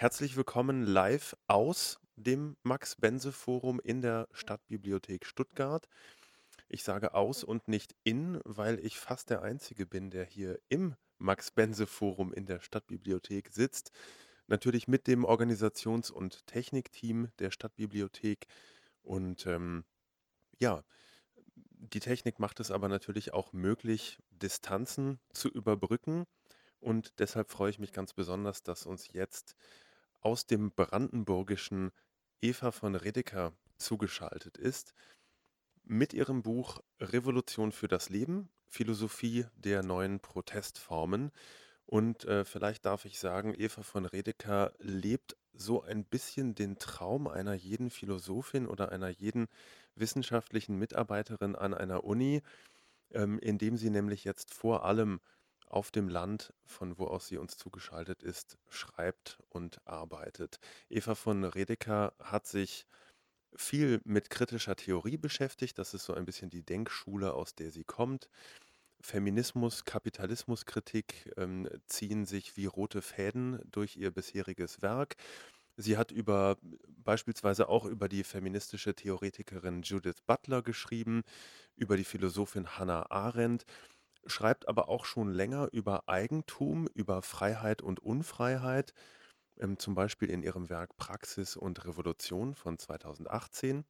Herzlich willkommen live aus dem Max-Bense-Forum in der Stadtbibliothek Stuttgart. Ich sage aus und nicht in, weil ich fast der Einzige bin, der hier im Max-Bense-Forum in der Stadtbibliothek sitzt. Natürlich mit dem Organisations- und Technikteam der Stadtbibliothek. Und ähm, ja, die Technik macht es aber natürlich auch möglich, Distanzen zu überbrücken. Und deshalb freue ich mich ganz besonders, dass uns jetzt aus dem Brandenburgischen Eva von Redeker zugeschaltet ist mit ihrem Buch Revolution für das Leben, Philosophie der neuen Protestformen. Und äh, vielleicht darf ich sagen, Eva von Redeker lebt so ein bisschen den Traum einer jeden Philosophin oder einer jeden wissenschaftlichen Mitarbeiterin an einer Uni, ähm, indem sie nämlich jetzt vor allem auf dem Land, von wo aus sie uns zugeschaltet ist, schreibt und arbeitet. Eva von Redeker hat sich viel mit kritischer Theorie beschäftigt. Das ist so ein bisschen die Denkschule, aus der sie kommt. Feminismus, Kapitalismuskritik ähm, ziehen sich wie rote Fäden durch ihr bisheriges Werk. Sie hat über beispielsweise auch über die feministische Theoretikerin Judith Butler geschrieben, über die Philosophin Hannah Arendt schreibt aber auch schon länger über Eigentum, über Freiheit und Unfreiheit, ähm, zum Beispiel in ihrem Werk Praxis und Revolution von 2018.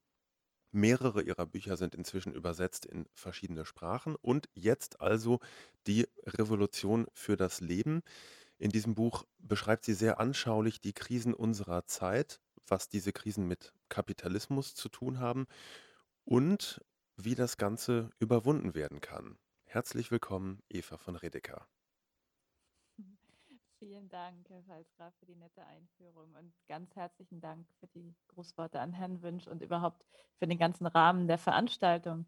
Mehrere ihrer Bücher sind inzwischen übersetzt in verschiedene Sprachen und jetzt also die Revolution für das Leben. In diesem Buch beschreibt sie sehr anschaulich die Krisen unserer Zeit, was diese Krisen mit Kapitalismus zu tun haben und wie das Ganze überwunden werden kann. Herzlich willkommen, Eva von Redeker. Vielen Dank, Herr Pfalzgraf, für die nette Einführung und ganz herzlichen Dank für die Grußworte an Herrn Wünsch und überhaupt für den ganzen Rahmen der Veranstaltung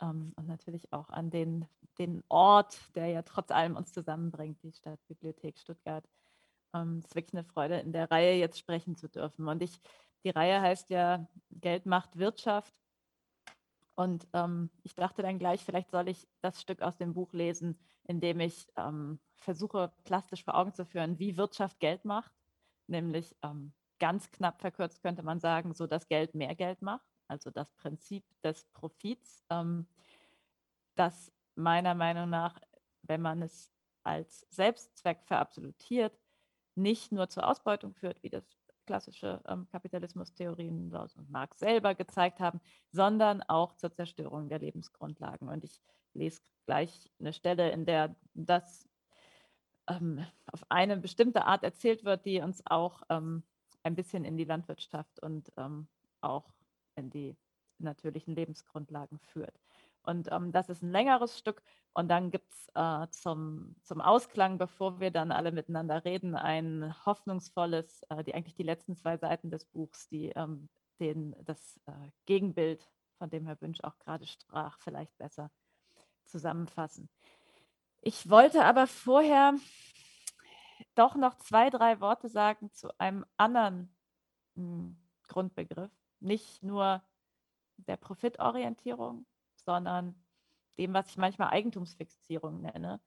ähm, und natürlich auch an den, den Ort, der ja trotz allem uns zusammenbringt, die Stadtbibliothek Stuttgart. Ähm, es ist wirklich eine Freude, in der Reihe jetzt sprechen zu dürfen. Und ich, die Reihe heißt ja Geld macht Wirtschaft und ähm, ich dachte dann gleich, vielleicht soll ich das Stück aus dem Buch lesen, in dem ich ähm, versuche, plastisch vor Augen zu führen, wie Wirtschaft Geld macht. Nämlich ähm, ganz knapp verkürzt könnte man sagen, so dass Geld mehr Geld macht. Also das Prinzip des Profits, ähm, das meiner Meinung nach, wenn man es als Selbstzweck verabsolutiert, nicht nur zur Ausbeutung führt, wie das klassische ähm, Kapitalismustheorien und Marx selber gezeigt haben, sondern auch zur Zerstörung der Lebensgrundlagen. Und ich lese gleich eine Stelle, in der das ähm, auf eine bestimmte Art erzählt wird, die uns auch ähm, ein bisschen in die Landwirtschaft und ähm, auch in die natürlichen Lebensgrundlagen führt. Und ähm, das ist ein längeres Stück. Und dann gibt es äh, zum, zum Ausklang, bevor wir dann alle miteinander reden, ein hoffnungsvolles, äh, die eigentlich die letzten zwei Seiten des Buchs, die ähm, den, das äh, Gegenbild, von dem Herr Wünsch auch gerade sprach, vielleicht besser zusammenfassen. Ich wollte aber vorher doch noch zwei, drei Worte sagen zu einem anderen mh, hm, Grundbegriff, nicht nur der Profitorientierung, sondern dem, was ich manchmal Eigentumsfixierung nenne.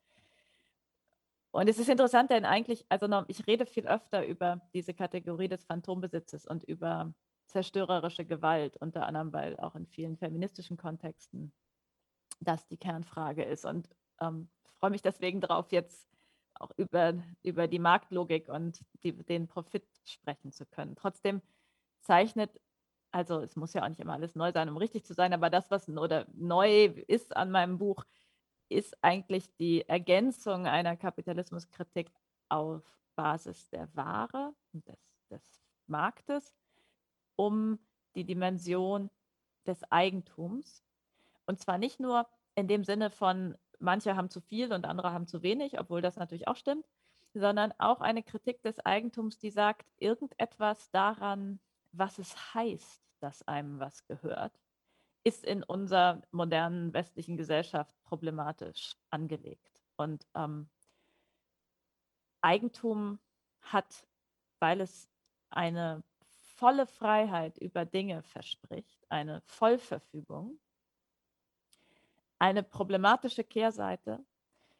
Und es ist interessant, denn eigentlich, also ich rede viel öfter über diese Kategorie des Phantombesitzes und über zerstörerische Gewalt, unter anderem, weil auch in vielen feministischen Kontexten das die Kernfrage ist. Und ähm, freue mich deswegen darauf, jetzt auch über, über die Marktlogik und die, den Profit sprechen zu können. Trotzdem zeichnet also es muss ja auch nicht immer alles neu sein, um richtig zu sein, aber das, was oder neu ist an meinem Buch, ist eigentlich die Ergänzung einer Kapitalismuskritik auf Basis der Ware und des, des Marktes um die Dimension des Eigentums. Und zwar nicht nur in dem Sinne von, manche haben zu viel und andere haben zu wenig, obwohl das natürlich auch stimmt, sondern auch eine Kritik des Eigentums, die sagt, irgendetwas daran, was es heißt, dass einem was gehört, ist in unserer modernen westlichen Gesellschaft problematisch angelegt. Und ähm, Eigentum hat, weil es eine volle Freiheit über Dinge verspricht, eine Vollverfügung, eine problematische Kehrseite,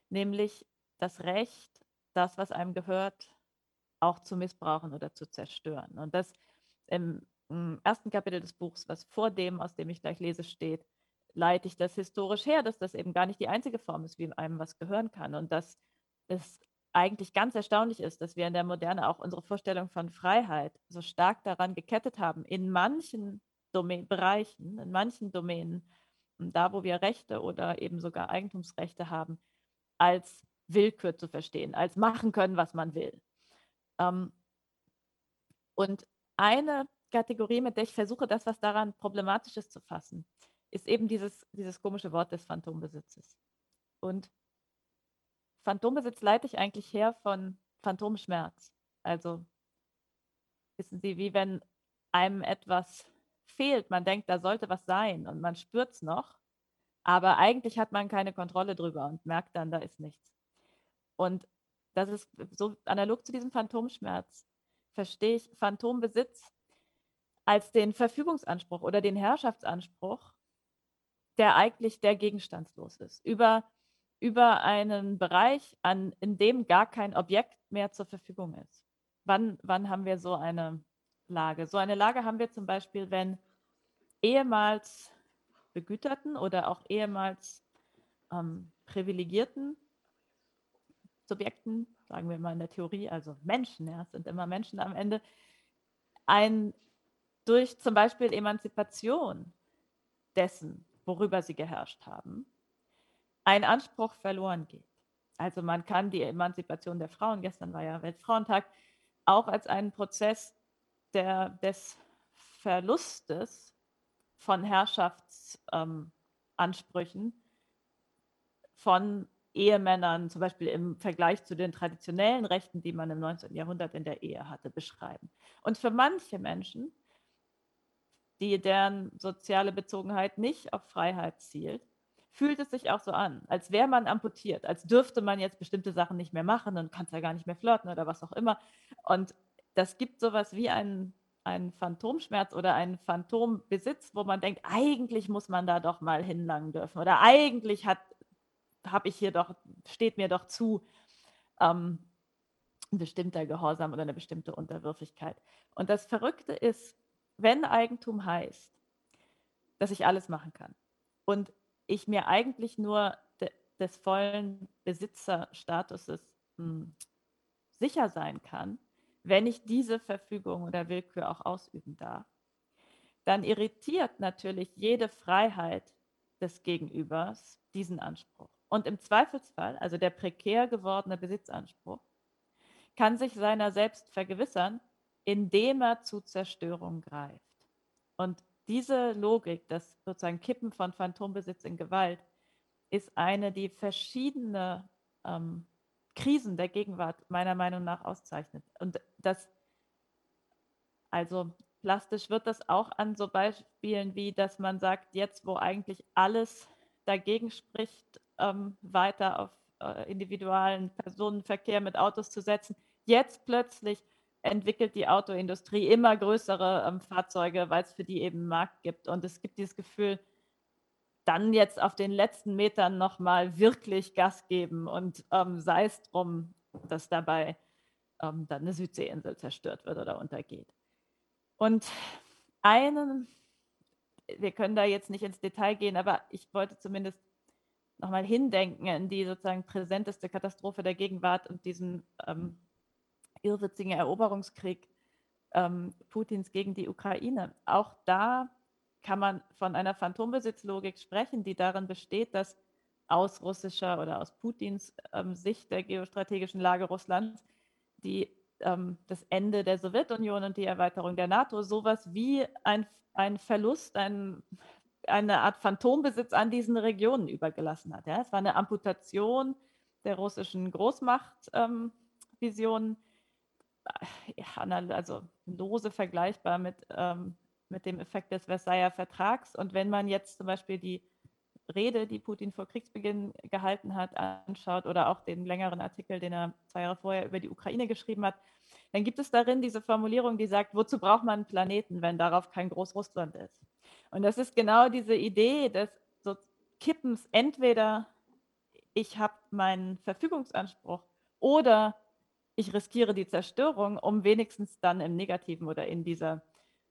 nämlich das Recht, das, was einem gehört, auch zu missbrauchen oder zu zerstören. Und das im, ersten Kapitel des Buchs, was vor dem, aus dem ich gleich lese, steht, leite ich das historisch her, dass das eben gar nicht die einzige Form ist, wie einem was gehören kann. Und dass es eigentlich ganz erstaunlich ist, dass wir in der Moderne auch unsere Vorstellung von Freiheit so stark daran gekettet haben, in manchen Domain Bereichen, in manchen Domänen, da wo wir Rechte oder eben sogar Eigentumsrechte haben, als Willkür zu verstehen, als machen können, was man will. Ähm, und eine Kategorie, mit der ich versuche, das, was daran problematisch ist, zu fassen, ist eben dieses, dieses komische Wort des Phantombesitzes. Und Phantombesitz leite ich eigentlich her von Phantomschmerz. Also wissen Sie, wie wenn einem etwas fehlt, man denkt, da sollte was sein und man spürt es noch, aber eigentlich hat man keine Kontrolle drüber und merkt dann, da ist nichts. Und das ist so analog zu diesem Phantomschmerz, verstehe ich Phantombesitz als den Verfügungsanspruch oder den Herrschaftsanspruch, der eigentlich der gegenstandslos ist, über, über einen Bereich, an, in dem gar kein Objekt mehr zur Verfügung ist. Wann, wann haben wir so eine Lage? So eine Lage haben wir zum Beispiel, wenn ehemals begüterten oder auch ehemals ähm, privilegierten Subjekten, sagen wir mal in der Theorie, also Menschen, ja, es sind immer Menschen am Ende, ein durch zum Beispiel Emanzipation dessen, worüber sie geherrscht haben, ein Anspruch verloren geht. Also man kann die Emanzipation der Frauen, gestern war ja Weltfrauentag, auch als einen Prozess der, des Verlustes von Herrschaftsansprüchen ähm, von Ehemännern, zum Beispiel im Vergleich zu den traditionellen Rechten, die man im 19. Jahrhundert in der Ehe hatte, beschreiben. Und für manche Menschen, die deren soziale Bezogenheit nicht auf Freiheit zielt, fühlt es sich auch so an, als wäre man amputiert, als dürfte man jetzt bestimmte Sachen nicht mehr machen und kann ja gar nicht mehr flirten oder was auch immer. Und das gibt sowas wie einen, einen Phantomschmerz oder einen Phantombesitz, wo man denkt, eigentlich muss man da doch mal hinlangen dürfen oder eigentlich hat habe ich hier doch, steht mir doch zu, ähm, ein bestimmter Gehorsam oder eine bestimmte Unterwürfigkeit. Und das Verrückte ist, wenn Eigentum heißt, dass ich alles machen kann und ich mir eigentlich nur de, des vollen Besitzerstatuses hm, sicher sein kann, wenn ich diese Verfügung oder Willkür auch ausüben darf, dann irritiert natürlich jede Freiheit des Gegenübers diesen Anspruch. Und im Zweifelsfall, also der prekär gewordene Besitzanspruch, kann sich seiner selbst vergewissern, indem er zu Zerstörung greift. Und diese Logik, das sozusagen Kippen von Phantombesitz in Gewalt, ist eine, die verschiedene ähm, Krisen der Gegenwart meiner Meinung nach auszeichnet. Und das, also plastisch wird das auch an so Beispielen wie, dass man sagt, jetzt wo eigentlich alles dagegen spricht, ähm, weiter auf äh, individualen Personenverkehr mit Autos zu setzen. Jetzt plötzlich entwickelt die Autoindustrie immer größere ähm, Fahrzeuge, weil es für die eben Markt gibt. Und es gibt dieses Gefühl, dann jetzt auf den letzten Metern nochmal wirklich Gas geben und ähm, sei es drum, dass dabei ähm, dann eine Südseeinsel zerstört wird oder untergeht. Und einen, wir können da jetzt nicht ins Detail gehen, aber ich wollte zumindest nochmal hindenken in die sozusagen präsenteste Katastrophe der Gegenwart und diesen ähm, irrwitzigen Eroberungskrieg ähm, Putins gegen die Ukraine. Auch da kann man von einer Phantombesitzlogik sprechen, die darin besteht, dass aus russischer oder aus Putins ähm, Sicht der geostrategischen Lage Russlands die, ähm, das Ende der Sowjetunion und die Erweiterung der NATO sowas wie ein, ein Verlust, ein eine Art Phantombesitz an diesen Regionen übergelassen hat. Ja? Es war eine Amputation der russischen Großmachtvision, ähm, also lose vergleichbar mit, ähm, mit dem Effekt des Versailler Vertrags. Und wenn man jetzt zum Beispiel die Rede, die Putin vor Kriegsbeginn gehalten hat, anschaut oder auch den längeren Artikel, den er zwei Jahre vorher über die Ukraine geschrieben hat, dann gibt es darin diese Formulierung, die sagt, wozu braucht man einen Planeten, wenn darauf kein Großrussland ist? Und das ist genau diese Idee des so Kippens, entweder ich habe meinen Verfügungsanspruch oder ich riskiere die Zerstörung, um wenigstens dann im Negativen oder in dieser,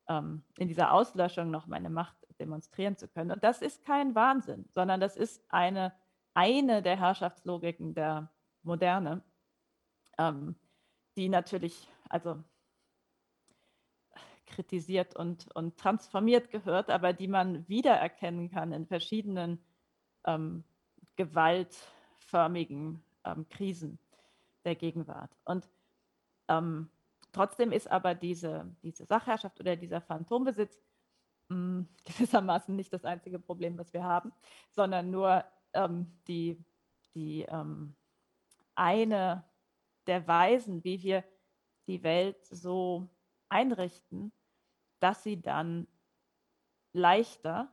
ähm, in dieser Auslöschung noch meine Macht demonstrieren zu können. Und das ist kein Wahnsinn, sondern das ist eine, eine der Herrschaftslogiken der Moderne, ähm, die natürlich, also kritisiert und, und transformiert gehört, aber die man wiedererkennen kann in verschiedenen ähm, gewaltförmigen ähm, Krisen der Gegenwart. Und ähm, trotzdem ist aber diese, diese Sachherrschaft oder dieser Phantombesitz mh, hm, gewissermaßen nicht das einzige Problem, was wir haben, sondern nur ähm, die, die ähm, eine der Weisen, wie wir die Welt so einrichten, dass sie dann leichter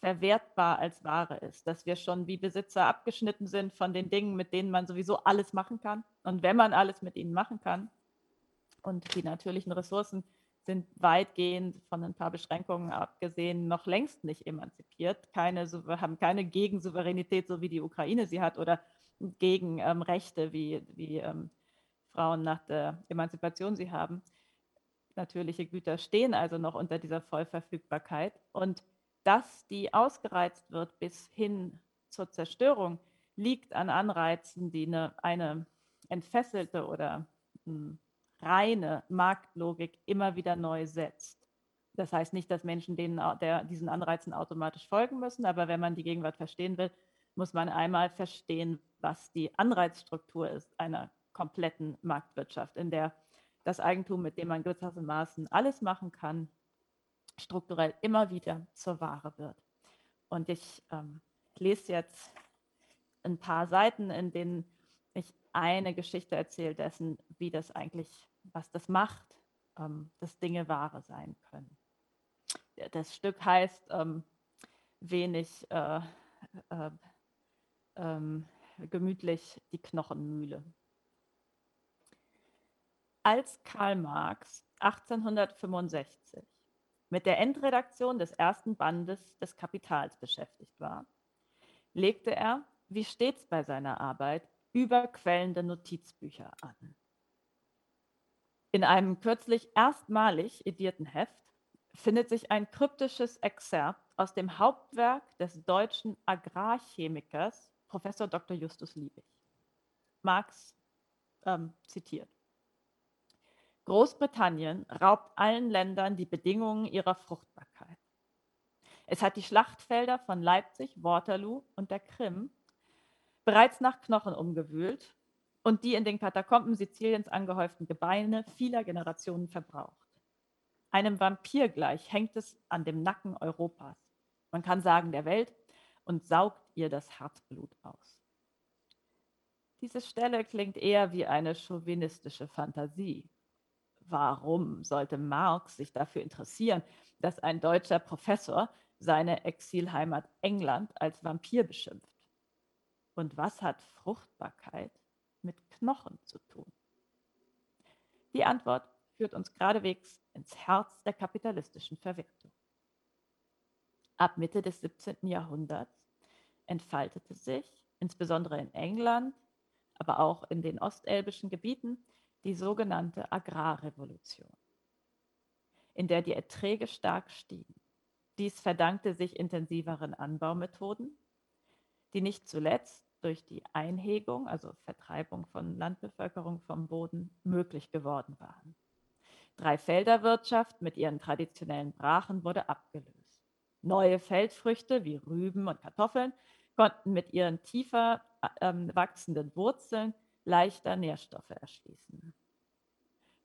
verwertbar als Ware ist, dass wir schon wie Besitzer abgeschnitten sind von den Dingen, mit denen man sowieso alles machen kann. Und wenn man alles mit ihnen machen kann, und die natürlichen Ressourcen sind weitgehend von ein paar Beschränkungen abgesehen noch längst nicht emanzipiert, keine, haben keine Gegensouveränität, so wie die Ukraine sie hat, oder Gegenrechte, ähm, wie, wie ähm, Frauen nach der Emanzipation sie haben. Natürliche Güter stehen also noch unter dieser Vollverfügbarkeit. Und dass die ausgereizt wird bis hin zur Zerstörung, liegt an Anreizen, die eine, eine entfesselte oder hm, reine Marktlogik immer wieder neu setzt. Das heißt nicht, dass Menschen denen, der, diesen Anreizen automatisch folgen müssen, aber wenn man die Gegenwart verstehen will, muss man einmal verstehen, was die Anreizstruktur ist einer kompletten Marktwirtschaft, in der das Eigentum, mit dem man gewissermaßen alles machen kann, strukturell immer wieder zur Ware wird. Und ich ähm, lese jetzt ein paar Seiten, in denen ich eine Geschichte erzähle dessen, wie das eigentlich, was das macht, ähm, dass Dinge Ware sein können. Das Stück heißt ähm, wenig äh, äh, ähm, gemütlich die Knochenmühle. Als Karl Marx 1865 mit der Endredaktion des ersten Bandes des Kapitals beschäftigt war, legte er, wie stets bei seiner Arbeit, überquellende Notizbücher an. In einem kürzlich erstmalig edierten Heft findet sich ein kryptisches Exzerpt aus dem Hauptwerk des deutschen Agrarchemikers Professor Dr. Justus Liebig. Marx ähm, zitiert. Großbritannien raubt allen Ländern die Bedingungen ihrer Fruchtbarkeit. Es hat die Schlachtfelder von Leipzig, Waterloo und der Krim bereits nach Knochen umgewühlt und die in den Katakomben Siziliens angehäuften Gebeine vieler Generationen verbraucht. Einem Vampir gleich hängt es an dem Nacken Europas, man kann sagen der Welt, und saugt ihr das Herzblut aus. Diese Stelle klingt eher wie eine chauvinistische Fantasie. Warum sollte Marx sich dafür interessieren, dass ein deutscher Professor seine Exilheimat England als Vampir beschimpft? Und was hat Fruchtbarkeit mit Knochen zu tun? Die Antwort führt uns geradewegs ins Herz der kapitalistischen Verwertung. Ab Mitte des 17. Jahrhunderts entfaltete sich, insbesondere in England, aber auch in den ostelbischen Gebieten, die sogenannte Agrarrevolution, in der die Erträge stark stiegen. Dies verdankte sich intensiveren Anbaumethoden, die nicht zuletzt durch die Einhegung, also Vertreibung von Landbevölkerung vom Boden, möglich geworden waren. Dreifelderwirtschaft mit ihren traditionellen Brachen wurde abgelöst. Neue Feldfrüchte wie Rüben und Kartoffeln konnten mit ihren tiefer äh, wachsenden Wurzeln leichter Nährstoffe erschließen.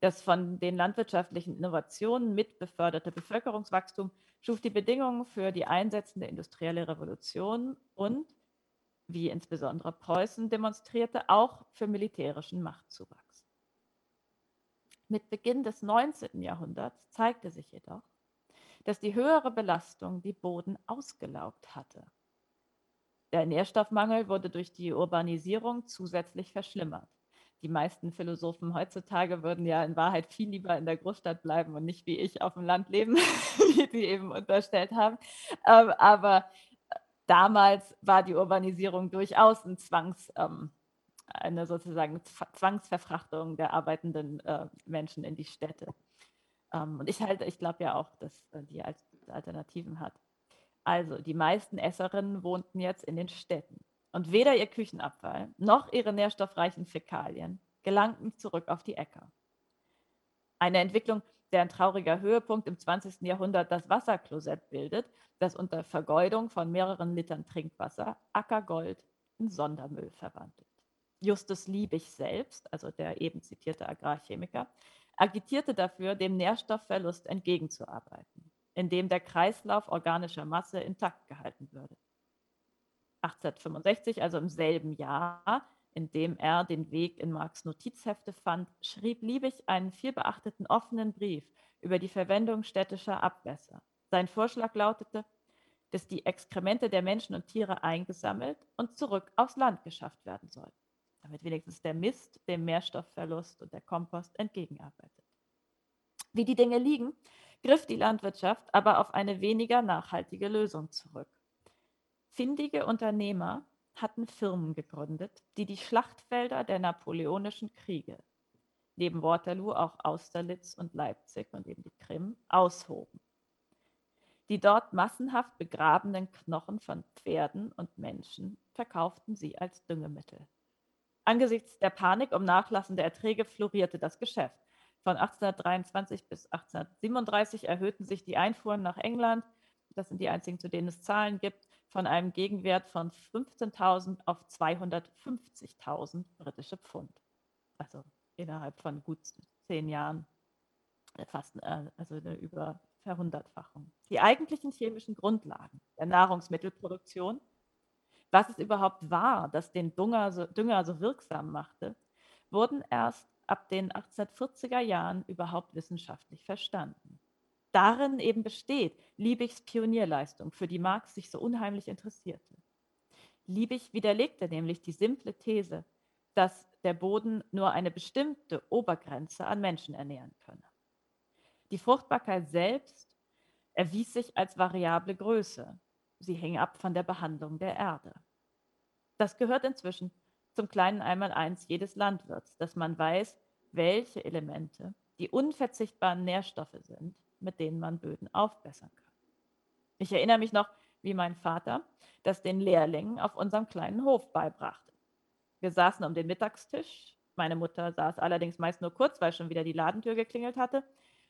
Das von den landwirtschaftlichen Innovationen mitbeförderte Bevölkerungswachstum schuf die Bedingungen für die einsetzende industrielle Revolution und, wie insbesondere Preußen demonstrierte, auch für militärischen Machtzuwachs. Mit Beginn des 19. Jahrhunderts zeigte sich jedoch, dass die höhere Belastung die Boden ausgelaugt hatte der Nährstoffmangel wurde durch die Urbanisierung zusätzlich verschlimmert. Die meisten Philosophen heutzutage würden ja in Wahrheit viel lieber in der Großstadt bleiben und nicht wie ich auf dem Land leben, wie die eben unterstellt haben. Ähm, aber damals war die Urbanisierung durchaus ein Zwangs, ähm, eine sozusagen Zwangsverfrachtung der arbeitenden äh, Menschen in die Städte. Ähm, und ich halte, ich glaube ja auch, dass äh, die Alternativen hat. Also, die meisten Esserinnen wohnten jetzt in den Städten. Und weder ihr Küchenabfall noch ihre nährstoffreichen Fäkalien gelangten zurück auf die Äcker. Eine Entwicklung, deren trauriger Höhepunkt im 20. Jahrhundert das Wasserklosett bildet, das unter Vergeudung von mehreren Litern Trinkwasser Ackergold in Sondermüll verwandelt. Justus Liebig selbst, also der eben zitierte Agrarchemiker, agitierte dafür, dem Nährstoffverlust entgegenzuarbeiten, indem der Kreislauf organischer Masse intakt gehalten würde. 1865, also im selben Jahr, in dem er den Weg in Marx Notizhefte fand, schrieb Liebig einen vielbeachteten offenen Brief über die Verwendung städtischer Abwässer. Sein Vorschlag lautete, dass die Exkremente der Menschen und Tiere eingesammelt und zurück aufs Land geschafft werden sollten damit wenigstens der Mist dem Mehrstoffverlust und der Kompost entgegenarbeitet. Wie die Dinge liegen, griff die Landwirtschaft aber auf eine weniger nachhaltige Lösung zurück. Findige Unternehmer hatten Firmen gegründet, die die Schlachtfelder der napoleonischen Kriege, neben Waterloo auch Austerlitz und Leipzig und eben die Krim, aushoben. Die dort massenhaft begrabenen Knochen von Pferden und Menschen verkauften sie als Düngemittel. Angesichts der Panik um nachlassende Erträge florierte das Geschäft. Von 1823 bis 1837 erhöhten sich die Einfuhren nach England, das sind die einzigen, zu denen es Zahlen gibt, von einem Gegenwert von 15.000 auf 250.000 britische Pfund. Also innerhalb von gut zehn Jahren äh, fast äh, also eine über Verhundertfachung. Die eigentlichen chemischen Grundlagen der Nahrungsmittelproduktion was es überhaupt war, das den Dünger so, Dünger so wirksam machte, wurden erst ab den 1840er Jahren überhaupt wissenschaftlich verstanden. Darin eben besteht Liebigs Pionierleistung, für die Marx sich so unheimlich interessierte. Liebig widerlegte nämlich die simple These, dass der Boden nur eine bestimmte Obergrenze an Menschen ernähren könne. Die Fruchtbarkeit selbst erwies sich als variable Größe, Sie hängen ab von der Behandlung der Erde. Das gehört inzwischen zum kleinen Einmaleins jedes Landwirts, dass man weiß, welche Elemente die unverzichtbaren Nährstoffe sind, mit denen man Böden aufbessern kann. Ich erinnere mich noch, wie mein Vater das den Lehrlingen auf unserem kleinen Hof beibrachte. Wir saßen um den Mittagstisch. Meine Mutter saß allerdings meist nur kurz, weil schon wieder die Ladentür geklingelt hatte.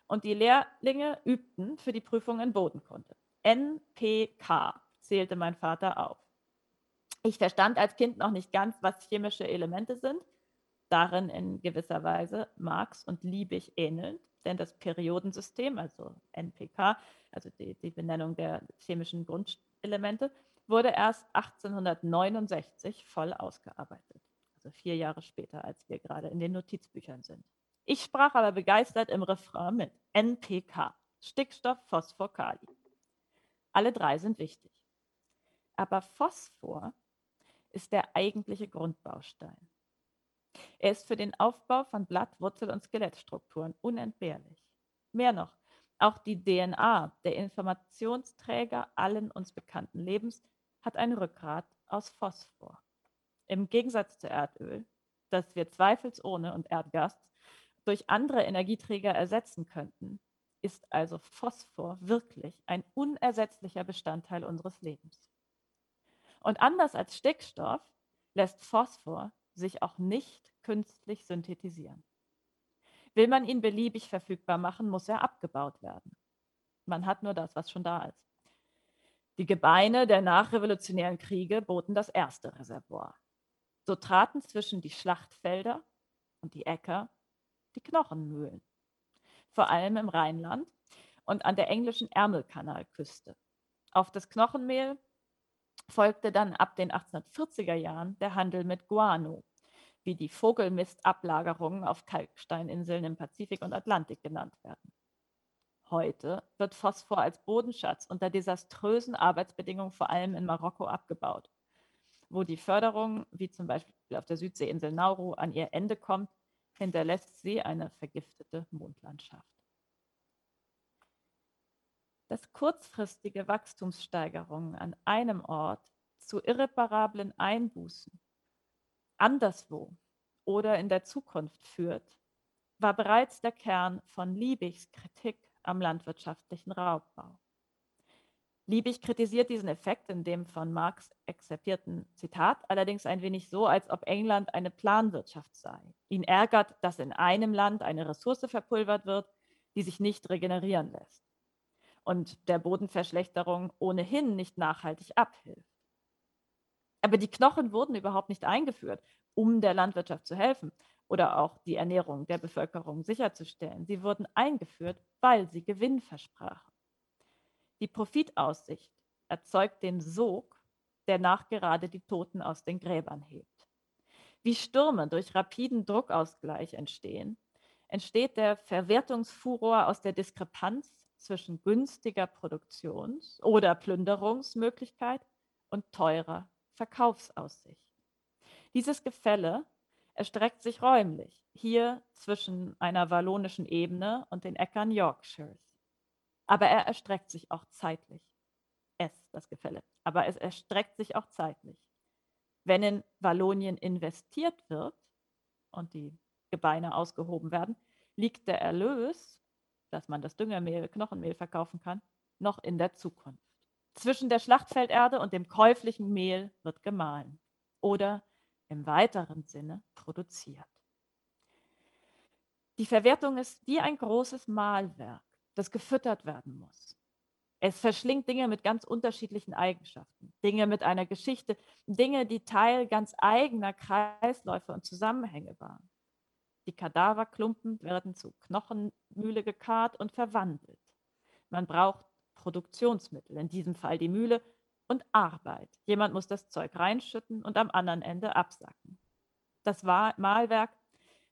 Und die Lehrlinge übten für die Prüfung in Bodenkunde. NPK zählte mein Vater auf. Ich verstand als Kind noch nicht ganz, was chemische Elemente sind, darin in gewisser Weise Marx und Liebig ähnelnd, denn das Periodensystem, also NPK, also die, die Benennung der chemischen Grundelemente, wurde erst 1869 voll ausgearbeitet. Also vier Jahre später, als wir gerade in den Notizbüchern sind. Ich sprach aber begeistert im Refrain mit NPK, Stickstoff, Phosphor, Kali. Alle drei sind wichtig. Aber Phosphor ist der eigentliche Grundbaustein. Er ist für den Aufbau von Blatt-, Wurzel- und Skelettstrukturen unentbehrlich. Mehr noch, auch die DNA, der Informationsträger allen uns bekannten Lebens, hat ein Rückgrat aus Phosphor. Im Gegensatz zu Erdöl, das wir zweifelsohne und Erdgas durch andere Energieträger ersetzen könnten, ist also Phosphor wirklich ein unersetzlicher Bestandteil unseres Lebens. Und anders als Stickstoff lässt Phosphor sich auch nicht künstlich synthetisieren. Will man ihn beliebig verfügbar machen, muss er abgebaut werden. Man hat nur das, was schon da ist. Die Gebeine der nachrevolutionären Kriege boten das erste Reservoir. So traten zwischen die Schlachtfelder und die Äcker die Knochenmühlen vor allem im Rheinland und an der englischen Ärmelkanalküste. Auf das Knochenmehl folgte dann ab den 1840er Jahren der Handel mit Guano, wie die Vogelmistablagerungen auf Kalksteininseln im Pazifik und Atlantik genannt werden. Heute wird Phosphor als Bodenschatz unter desaströsen Arbeitsbedingungen vor allem in Marokko abgebaut, wo die Förderung, wie zum Beispiel auf der Südseeinsel Nauru, an ihr Ende kommt hinterlässt sie eine vergiftete Mondlandschaft. Dass kurzfristige Wachstumssteigerungen an einem Ort zu irreparablen Einbußen anderswo oder in der Zukunft führt, war bereits der Kern von Liebigs Kritik am landwirtschaftlichen Raubbau. Liebig kritisiert diesen Effekt in dem von Marx exzerpierten Zitat allerdings ein wenig so, als ob England eine Planwirtschaft sei. Ihn ärgert, dass in einem Land eine Ressource verpulvert wird, die sich nicht regenerieren lässt und der Bodenverschlechterung ohnehin nicht nachhaltig abhilft. Aber die Knochen wurden überhaupt nicht eingeführt, um der Landwirtschaft zu helfen oder auch die Ernährung der Bevölkerung sicherzustellen. Sie wurden eingeführt, weil sie Gewinn versprachen. Die Profitaussicht erzeugt den Sog, der nachgerade die Toten aus den Gräbern hebt. Wie Stürme durch rapiden Druckausgleich entstehen, entsteht der Verwertungsfuror aus der Diskrepanz zwischen günstiger Produktions- oder Plünderungsmöglichkeit und teurer Verkaufsaussicht. Dieses Gefälle erstreckt sich räumlich, hier zwischen einer wallonischen Ebene und den Äckern Yorkshires. Aber er erstreckt sich auch zeitlich. Es, das Gefälle. Aber es erstreckt sich auch zeitlich. Wenn in Wallonien investiert wird und die Gebeine ausgehoben werden, liegt der Erlös, dass man das Düngermehl, Knochenmehl verkaufen kann, noch in der Zukunft. Zwischen der Schlachtfelderde und dem käuflichen Mehl wird gemahlen. Oder im weiteren Sinne produziert. Die Verwertung ist wie ein großes Mahlwerk, das gefüttert werden muss. Es verschlingt Dinge mit ganz unterschiedlichen Eigenschaften, Dinge mit einer Geschichte, Dinge, die Teil ganz eigener Kreisläufe und Zusammenhänge waren. Die Kadaverklumpen werden zu Knochenmühle gekarrt und verwandelt. Man braucht Produktionsmittel, in diesem Fall die Mühle, und Arbeit. Jemand muss das Zeug reinschütten und am anderen Ende absacken. Das Mahlwerk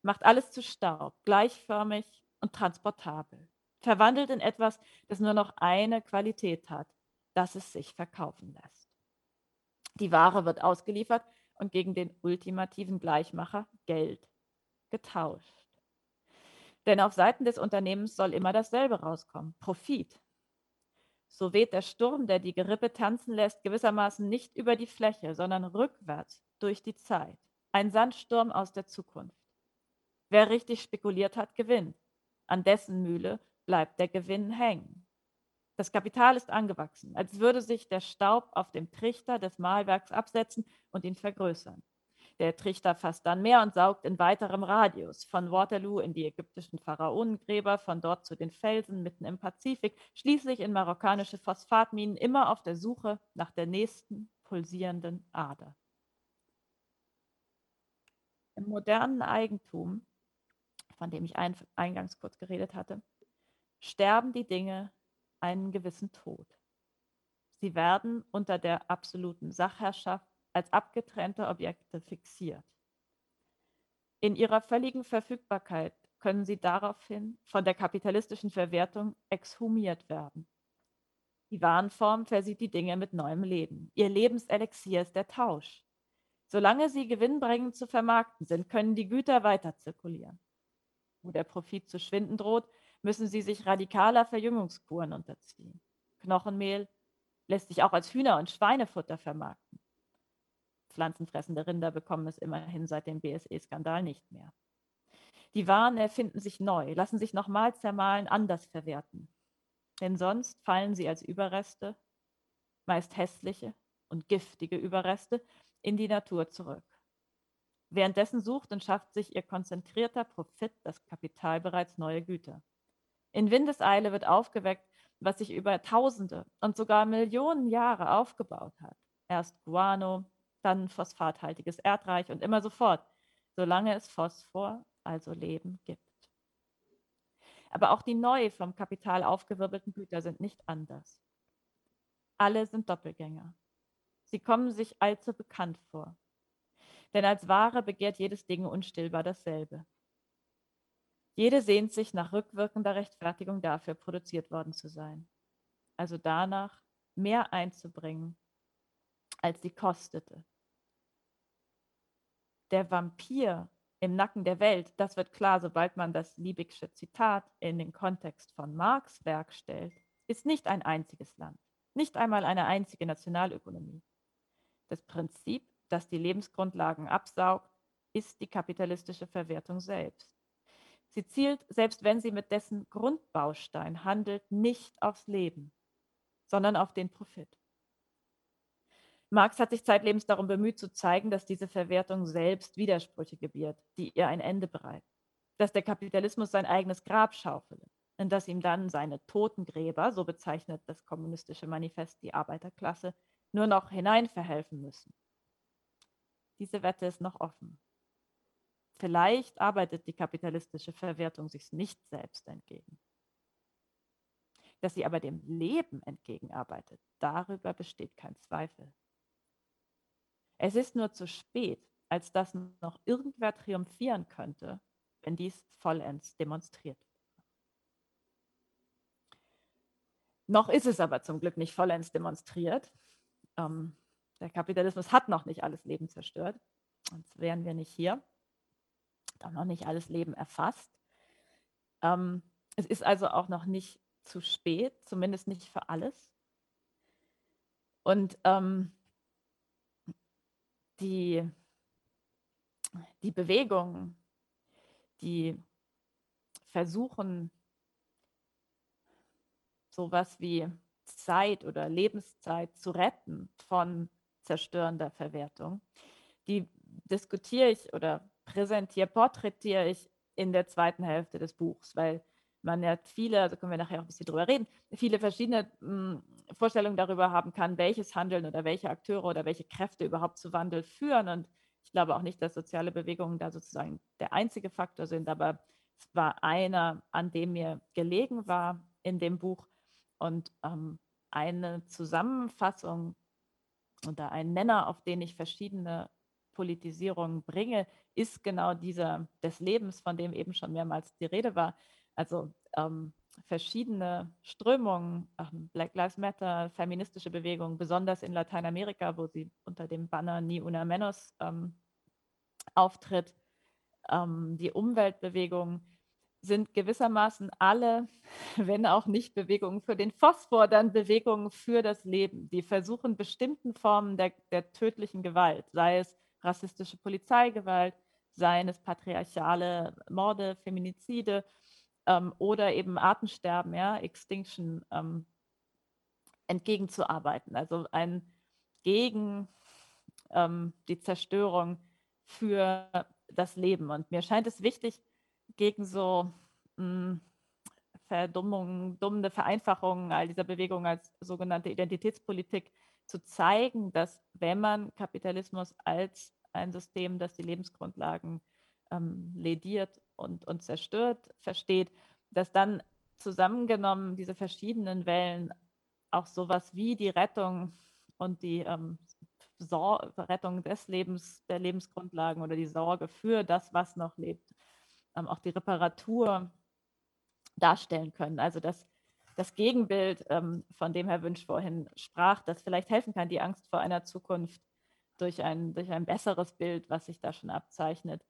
macht alles zu Staub, gleichförmig und transportabel, verwandelt in etwas, das nur noch eine Qualität hat, dass es sich verkaufen lässt. Die Ware wird ausgeliefert und gegen den ultimativen Gleichmacher Geld getauscht. Denn auf Seiten des Unternehmens soll immer dasselbe rauskommen, Profit. So weht der Sturm, der die Gerippe tanzen lässt, gewissermaßen nicht über die Fläche, sondern rückwärts durch die Zeit. Ein Sandsturm aus der Zukunft. Wer richtig spekuliert hat, gewinnt. An dessen Mühle bleibt der Gewinn hängen. Das Kapital ist angewachsen, als würde sich der Staub auf dem Trichter des Mahlwerks absetzen und ihn vergrößern. Der Trichter fasst dann mehr und saugt in weiterem Radius, von Waterloo in die ägyptischen Pharaonengräber, von dort zu den Felsen mitten im Pazifik, schließlich in marokkanische Phosphatminen, immer auf der Suche nach der nächsten pulsierenden Ader. Im modernen Eigentum, von dem ich eingangs kurz geredet hatte, sterben die Dinge einen gewissen Tod. Sie werden unter der absoluten Sachherrschaft als abgetrennte Objekte fixiert. In ihrer völligen Verfügbarkeit können sie daraufhin von der kapitalistischen Verwertung exhumiert werden. Die Warenform versieht die Dinge mit neuem Leben. Ihr Lebenselixier ist der Tausch. Solange sie gewinnbringend zu vermarkten sind, können die Güter weiter zirkulieren. Wo der Profit zu schwinden droht, müssen sie sich radikaler Verjüngungskuren unterziehen. Knochenmehl lässt sich auch als Hühner- und Schweinefutter vermarkten pflanzenfressende Rinder bekommen es immerhin seit dem BSE-Skandal nicht mehr. Die Waren erfinden sich neu, lassen sich nochmal zermahlen, anders verwerten. Denn sonst fallen sie als Überreste, meist hässliche und giftige Überreste, in die Natur zurück. Währenddessen sucht und schafft sich ihr konzentrierter Profit, das Kapital, bereits neue Güter. In Windeseile wird aufgeweckt, was sich über Tausende und sogar Millionen Jahre aufgebaut hat. Erst Guano, dann phosphathaltiges Erdreich und immer so fort, solange es Phosphor, also Leben, gibt. Aber auch die neu vom Kapital aufgewirbelten Güter sind nicht anders. Alle sind Doppelgänger. Sie kommen sich allzu bekannt vor. Denn als Ware begehrt jedes Ding unstillbar dasselbe. Jede sehnt sich nach rückwirkender Rechtfertigung dafür, produziert worden zu sein. Also danach, mehr einzubringen, als sie kostete. Der Vampir im Nacken der Welt, das wird klar, sobald man das Liebigsche Zitat in den Kontext von Marx Werk stellt, ist nicht ein einziges Land, nicht einmal eine einzige Nationalökonomie. Das Prinzip, das die Lebensgrundlagen absaugt, ist die kapitalistische Verwertung selbst. Sie zielt, selbst wenn sie mit dessen Grundbaustein handelt, nicht aufs Leben, sondern auf den Profit. Marx hat sich zeitlebens darum bemüht zu zeigen, dass diese Verwertung selbst Widersprüche gebiert, die ihr ein Ende bereiten. Dass der Kapitalismus sein eigenes Grab schaufele und dass ihm dann seine Totengräber, so bezeichnet das kommunistische Manifest die Arbeiterklasse, nur noch hineinverhelfen müssen. Diese Wette ist noch offen. Vielleicht arbeitet die kapitalistische Verwertung sich nicht selbst entgegen. Dass sie aber dem Leben entgegenarbeitet, darüber besteht kein Zweifel. Es ist nur zu spät, als dass noch irgendwer triumphieren könnte, wenn dies vollends demonstriert. Noch ist es aber zum Glück nicht vollends demonstriert. Ähm, der Kapitalismus hat noch nicht alles Leben zerstört, sonst wären wir nicht hier. Hat noch nicht alles Leben erfasst. Ähm, es ist also auch noch nicht zu spät, zumindest nicht für alles. Und ähm, die, die Bewegungen, die versuchen, sowas wie Zeit oder Lebenszeit zu retten von zerstörender Verwertung, die diskutiere ich oder präsentiere, porträtiere ich in der zweiten Hälfte des Buchs, weil man ja viele, also können wir nachher auch ein bisschen drüber reden, viele verschiedene mh, hm, Vorstellungen darüber haben kann, welches Handeln oder welche Akteure oder welche Kräfte überhaupt zu Wandel führen. Und ich glaube auch nicht, dass soziale Bewegungen da sozusagen der einzige Faktor sind, aber es war einer, an dem mir gelegen war in dem Buch. Und ähm, eine Zusammenfassung oder ein Nenner, auf den ich verschiedene Politisierungen bringe, ist genau dieser des Lebens, von dem eben schon mehrmals die Rede war. Also ähm, verschiedene Strömungen, ähm, Black Lives Matter, feministische Bewegungen, besonders in Lateinamerika, wo sie unter dem Banner Ni Una Menos ähm, auftritt, ähm, die Umweltbewegungen sind gewissermaßen alle, wenn auch nicht Bewegungen für den Phosphor, dann Bewegungen für das Leben. Die versuchen bestimmten Formen der, der tödlichen Gewalt, sei es rassistische Polizeigewalt, seien es patriarchale Morde, Feminizide, ähm, oder eben Artensterben, ja, Extinction, ähm, entgegenzuarbeiten. Also ein gegen ähm, die Zerstörung für das Leben. Und mir scheint es wichtig, gegen so mh, hm, Verdummungen, dummende Vereinfachungen all dieser Bewegungen als sogenannte Identitätspolitik zu zeigen, dass wenn man Kapitalismus als ein System, das die Lebensgrundlagen ähm, lediert und, und zerstört, versteht, dass dann zusammengenommen diese verschiedenen Wellen auch sowas wie die Rettung und die ähm, Rettung des Lebens, der Lebensgrundlagen oder die Sorge für das, was noch lebt, ähm, auch die Reparatur darstellen können. Also das, das Gegenbild, ähm, von dem Herr Wünsch vorhin sprach, das vielleicht helfen kann, die Angst vor einer Zukunft durch ein, durch ein besseres Bild, was sich da schon abzeichnet,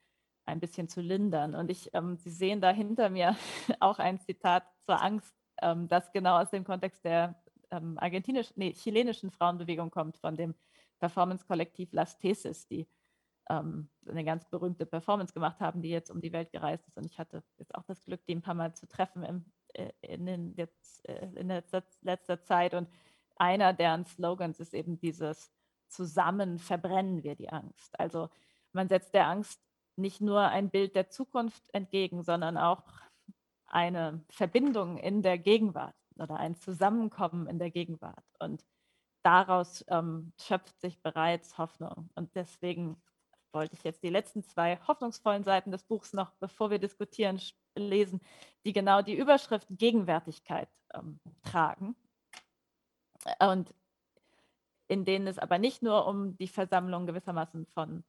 ein bisschen zu lindern. Und ich, ähm, Sie sehen da hinter mir auch ein Zitat zur Angst, ähm, das genau aus dem Kontext der ähm, argentinischen, nee, chilenischen Frauenbewegung kommt, von dem Performance-Kollektiv Las Tesis, die ähm, eine ganz berühmte Performance gemacht haben, die jetzt um die Welt gereist ist. Und ich hatte jetzt auch das Glück, die ein paar Mal zu treffen im, äh, in, den, jetzt, äh, in letzter, letzter Zeit. Und einer deren Slogans ist eben dieses Zusammen verbrennen wir die Angst. Also man setzt der Angst nicht nur ein Bild der Zukunft entgegen, sondern auch eine Verbindung in der Gegenwart oder ein Zusammenkommen in der Gegenwart. Und daraus ähm, schöpft sich bereits Hoffnung. Und deswegen wollte ich jetzt die letzten zwei hoffnungsvollen Seiten des Buchs noch, bevor wir diskutieren, lesen, die genau die Überschrift Gegenwärtigkeit ähm, tragen. Und in denen es aber nicht nur um die Versammlung gewissermaßen von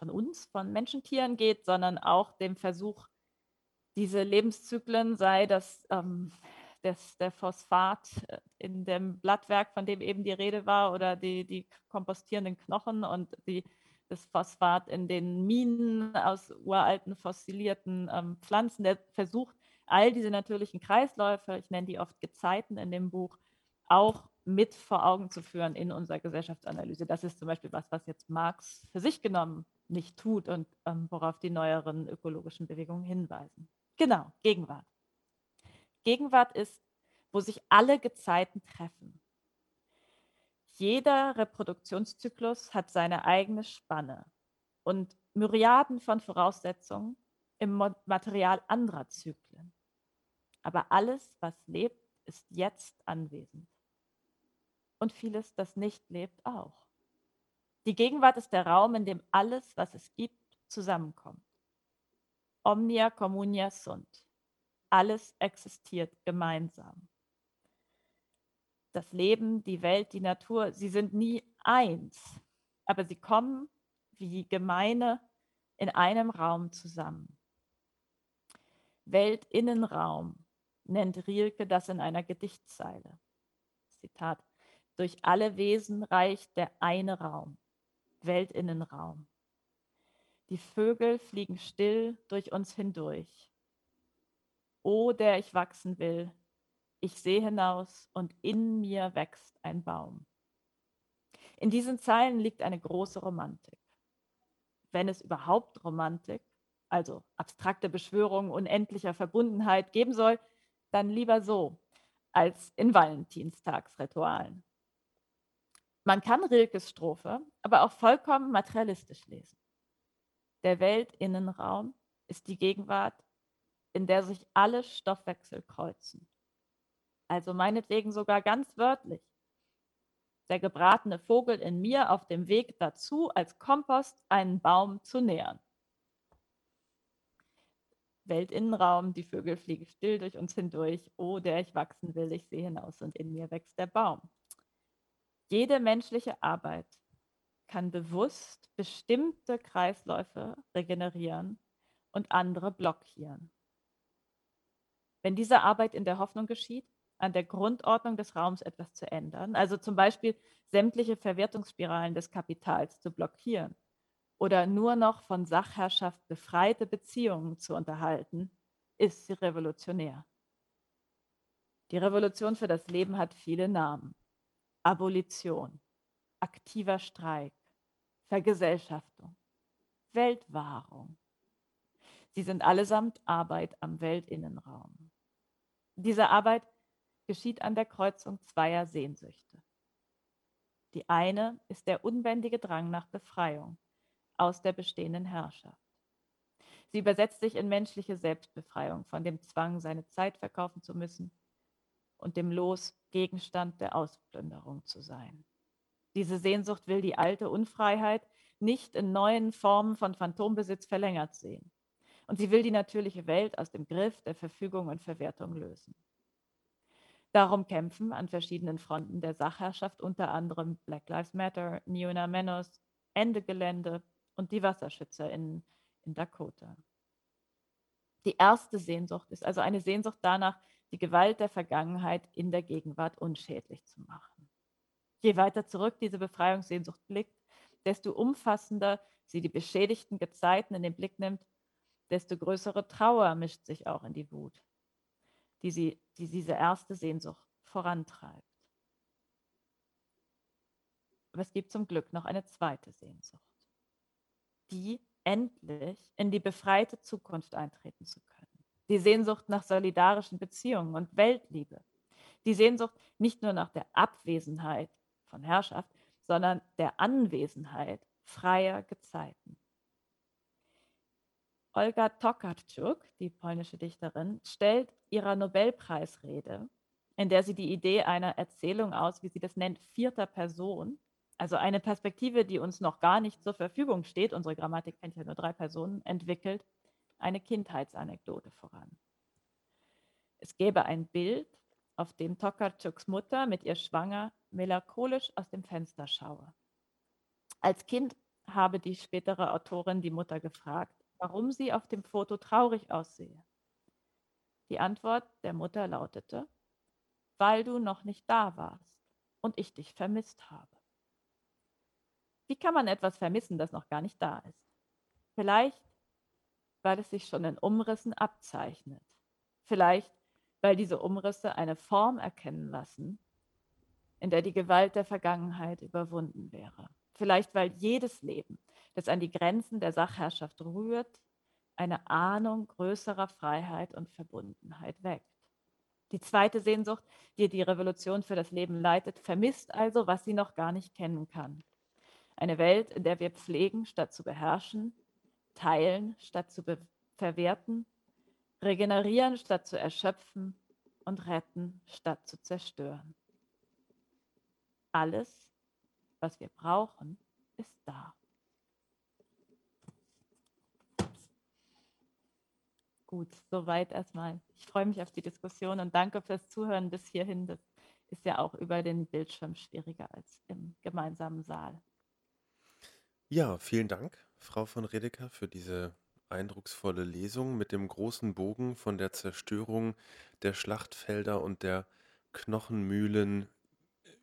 von uns, von Menschentieren geht, sondern auch dem Versuch, diese Lebenszyklen, sei das, ähm, das der Phosphat äh, in dem Blattwerk, von dem eben die Rede war, oder die, die kompostierenden Knochen und die, das Phosphat in den Minen aus uralten fossilierten ähm, Pflanzen, der versucht, all diese natürlichen Kreisläufe, ich nenne die oft Gezeiten in dem Buch, auch mit vor Augen zu führen in unserer Gesellschaftsanalyse. Das ist zum Beispiel was, was jetzt Marx für sich genommen nicht tut und ähm, worauf die neueren ökologischen Bewegungen hinweisen. Genau, Gegenwart. Gegenwart ist, wo sich alle Gezeiten treffen. Jeder Reproduktionszyklus hat seine eigene Spanne und Myriaden von Voraussetzungen im Material anderer Zyklen. Aber alles, was lebt, ist jetzt anwesend. Und vieles, das nicht lebt, auch. Die Gegenwart ist der Raum, in dem alles, was es gibt, zusammenkommt. Omnia communia sunt. Alles existiert gemeinsam. Das Leben, die Welt, die Natur, sie sind nie eins, aber sie kommen wie Gemeine in einem Raum zusammen. Weltinnenraum nennt Rilke das in einer Gedichtzeile. Zitat: Durch alle Wesen reicht der eine Raum, Weltinnenraum. Die Vögel fliegen still durch uns hindurch. O, der ich wachsen will, ich sehe hinaus und in mir wächst ein Baum. In diesen Zeilen liegt eine große Romantik. Wenn es überhaupt Romantik, also abstrakte Beschwörung unendlicher Verbundenheit geben soll, dann lieber so als in Valentinstagsritualen. Man kann Rilkes Strophe aber auch vollkommen materialistisch lesen. Der Weltinnenraum ist die Gegenwart, in der sich alle Stoffwechsel kreuzen. Also meinetwegen sogar ganz wörtlich. Der gebratene Vogel in mir auf dem Weg dazu, als Kompost einen Baum zu nähern. Weltinnenraum, die Vögel fliegen still durch uns hindurch. Oh, der ich wachsen will, ich sehe hinaus und in mir wächst der Baum. Jede menschliche Arbeit kann bewusst bestimmte Kreisläufe regenerieren und andere blockieren. Wenn diese Arbeit in der Hoffnung geschieht, an der Grundordnung des Raums etwas zu ändern, also zum Beispiel sämtliche Verwertungsspiralen des Kapitals zu blockieren oder nur noch von Sachherrschaft befreite Beziehungen zu unterhalten, ist sie revolutionär. Die Revolution für das Leben hat viele Namen. Abolition, aktiver Streik, Vergesellschaftung, Weltwahrung. Sie sind allesamt Arbeit am Weltinnenraum. Diese Arbeit geschieht an der Kreuzung zweier Sehnsüchte. Die eine ist der unbändige Drang nach Befreiung aus der bestehenden Herrschaft. Sie übersetzt sich in menschliche Selbstbefreiung von dem Zwang, seine Zeit verkaufen zu müssen und dem Los, Gegenstand der Ausplünderung zu sein. Diese Sehnsucht will die alte Unfreiheit nicht in neuen Formen von Phantombesitz verlängert sehen. Und sie will die natürliche Welt aus dem Griff der Verfügung und Verwertung lösen. Darum kämpfen an verschiedenen Fronten der Sachherrschaft unter anderem Black Lives Matter, Niuna Menos, Ende Gelände, und die Wasserschützer in, in Dakota. Die erste Sehnsucht ist also eine Sehnsucht danach, die Gewalt der Vergangenheit in der Gegenwart unschädlich zu machen. Je weiter zurück diese Befreiungssehnsucht blickt, desto umfassender sie die beschädigten Gezeiten in den Blick nimmt, desto größere Trauer mischt sich auch in die Wut, die, sie, die diese erste Sehnsucht vorantreibt. Aber es gibt zum Glück noch eine zweite Sehnsucht die endlich in die befreite Zukunft eintreten zu können. Die Sehnsucht nach solidarischen Beziehungen und Weltliebe. Die Sehnsucht nicht nur nach der Abwesenheit von Herrschaft, sondern der Anwesenheit freier Gezeiten. Olga Tokarczuk, die polnische Dichterin, stellt ihrer Nobelpreisrede, in der sie die Idee einer Erzählung aus, wie sie das nennt, vierter Person also eine Perspektive, die uns noch gar nicht zur Verfügung steht, unsere Grammatik kennt ja nur drei Personen, entwickelt eine Kindheitsanekdote voran. Es gäbe ein Bild, auf dem Tokarczuks Mutter mit ihr schwanger melancholisch aus dem Fenster schaue. Als Kind habe die spätere Autorin die Mutter gefragt, warum sie auf dem Foto traurig aussehe. Die Antwort der Mutter lautete, weil du noch nicht da warst und ich dich vermisst habe. Wie kann man etwas vermissen, das noch gar nicht da ist? Vielleicht, weil es sich schon in Umrissen abzeichnet. Vielleicht, weil diese Umrisse eine Form erkennen lassen, in der die Gewalt der Vergangenheit überwunden wäre. Vielleicht, weil jedes Leben das an die Grenzen der Sachherrschaft rührt, eine Ahnung größerer Freiheit und Verbundenheit weckt. Die zweite Sehnsucht, die die Revolution für das Leben leitet, vermisst also, was sie noch gar nicht kennen kann. Eine Welt, in der wir pflegen, statt zu beherrschen, teilen, statt zu verwerten, regenerieren, statt zu erschöpfen und retten, statt zu zerstören. Alles, was wir brauchen, ist da. Gut, soweit erstmal. Ich freue mich auf die Diskussion und danke fürs Zuhören bis hierhin. Das ist ja auch über den Bildschirm schwieriger als im gemeinsamen Saal. Ja, vielen Dank, Frau von Redeker, für diese eindrucksvolle Lesung mit dem großen Bogen von der Zerstörung der Schlachtfelder und der Knochenmühlen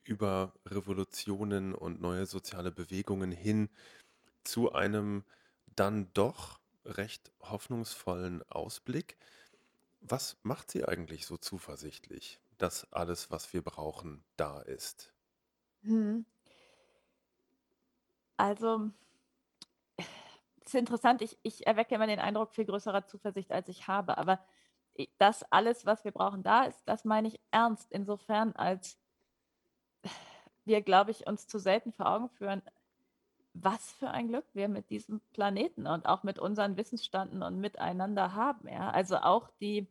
über Revolutionen und neue soziale Bewegungen hin zu einem dann doch recht hoffnungsvollen Ausblick. Was macht Sie eigentlich so zuversichtlich, dass alles, was wir brauchen, da ist? Hm. Also, ist interessant, ich, ich erwecke immer den Eindruck viel größerer Zuversicht, als ich habe. Aber das alles, was wir brauchen, da ist, das meine ich ernst. Insofern, als wir, glaube ich, uns zu selten vor Augen führen, was für ein Glück wir mit diesem Planeten und auch mit unseren Wissensstanden und miteinander haben. Ja? Also auch die,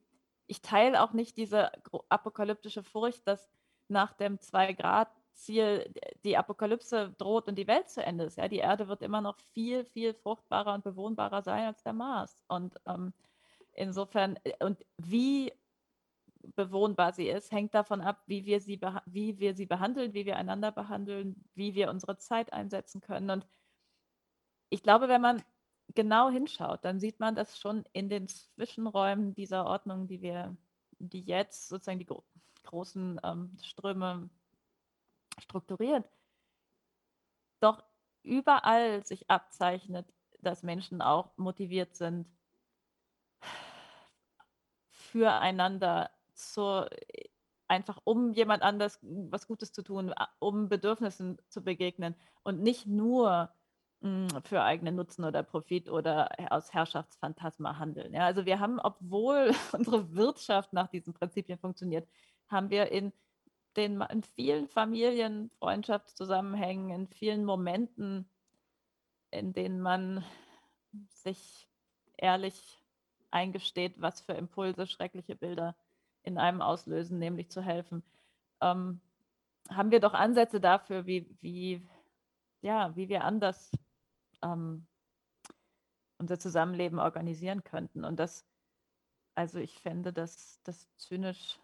ich teile auch nicht diese apokalyptische Furcht, dass nach dem Zwei-Grad-Ziel die Apokalypse droht und die Welt zu Ende ist. Ja? Die Erde wird immer noch viel, viel fruchtbarer und bewohnbarer sein als der Mars. Und ähm, insofern, äh, und wie bewohnbar sie ist, hängt davon ab, wie wir sie, wie wir sie behandeln, wie wir einander behandeln, wie wir unsere Zeit einsetzen können. Und ich glaube, wenn man genau hinschaut, dann sieht man das schon in den Zwischenräumen dieser Ordnung, die wir, die jetzt sozusagen die gro großen ähm, Ströme strukturieren, doch überall sich abzeichnet, dass Menschen auch motiviert sind, füreinander zur, einfach um jemand anders was Gutes zu tun, um Bedürfnissen zu begegnen und nicht nur hm, für eigenen Nutzen oder Profit oder aus Herrschaftsphantasma handeln. Ja, also wir haben, obwohl unsere Wirtschaft nach diesen Prinzipien funktioniert, haben wir in den in vielen Familien, Freundschaftszusammenhängen, in vielen Momenten, in denen man sich ehrlich eingesteht, was für Impulse, schreckliche Bilder in einem auslösen, nämlich zu helfen. Ähm, haben wir doch Ansätze dafür, wie, wie, ja, wie wir anders ähm, unser Zusammenleben organisieren könnten. Und das, also ich fände das, das zynisch,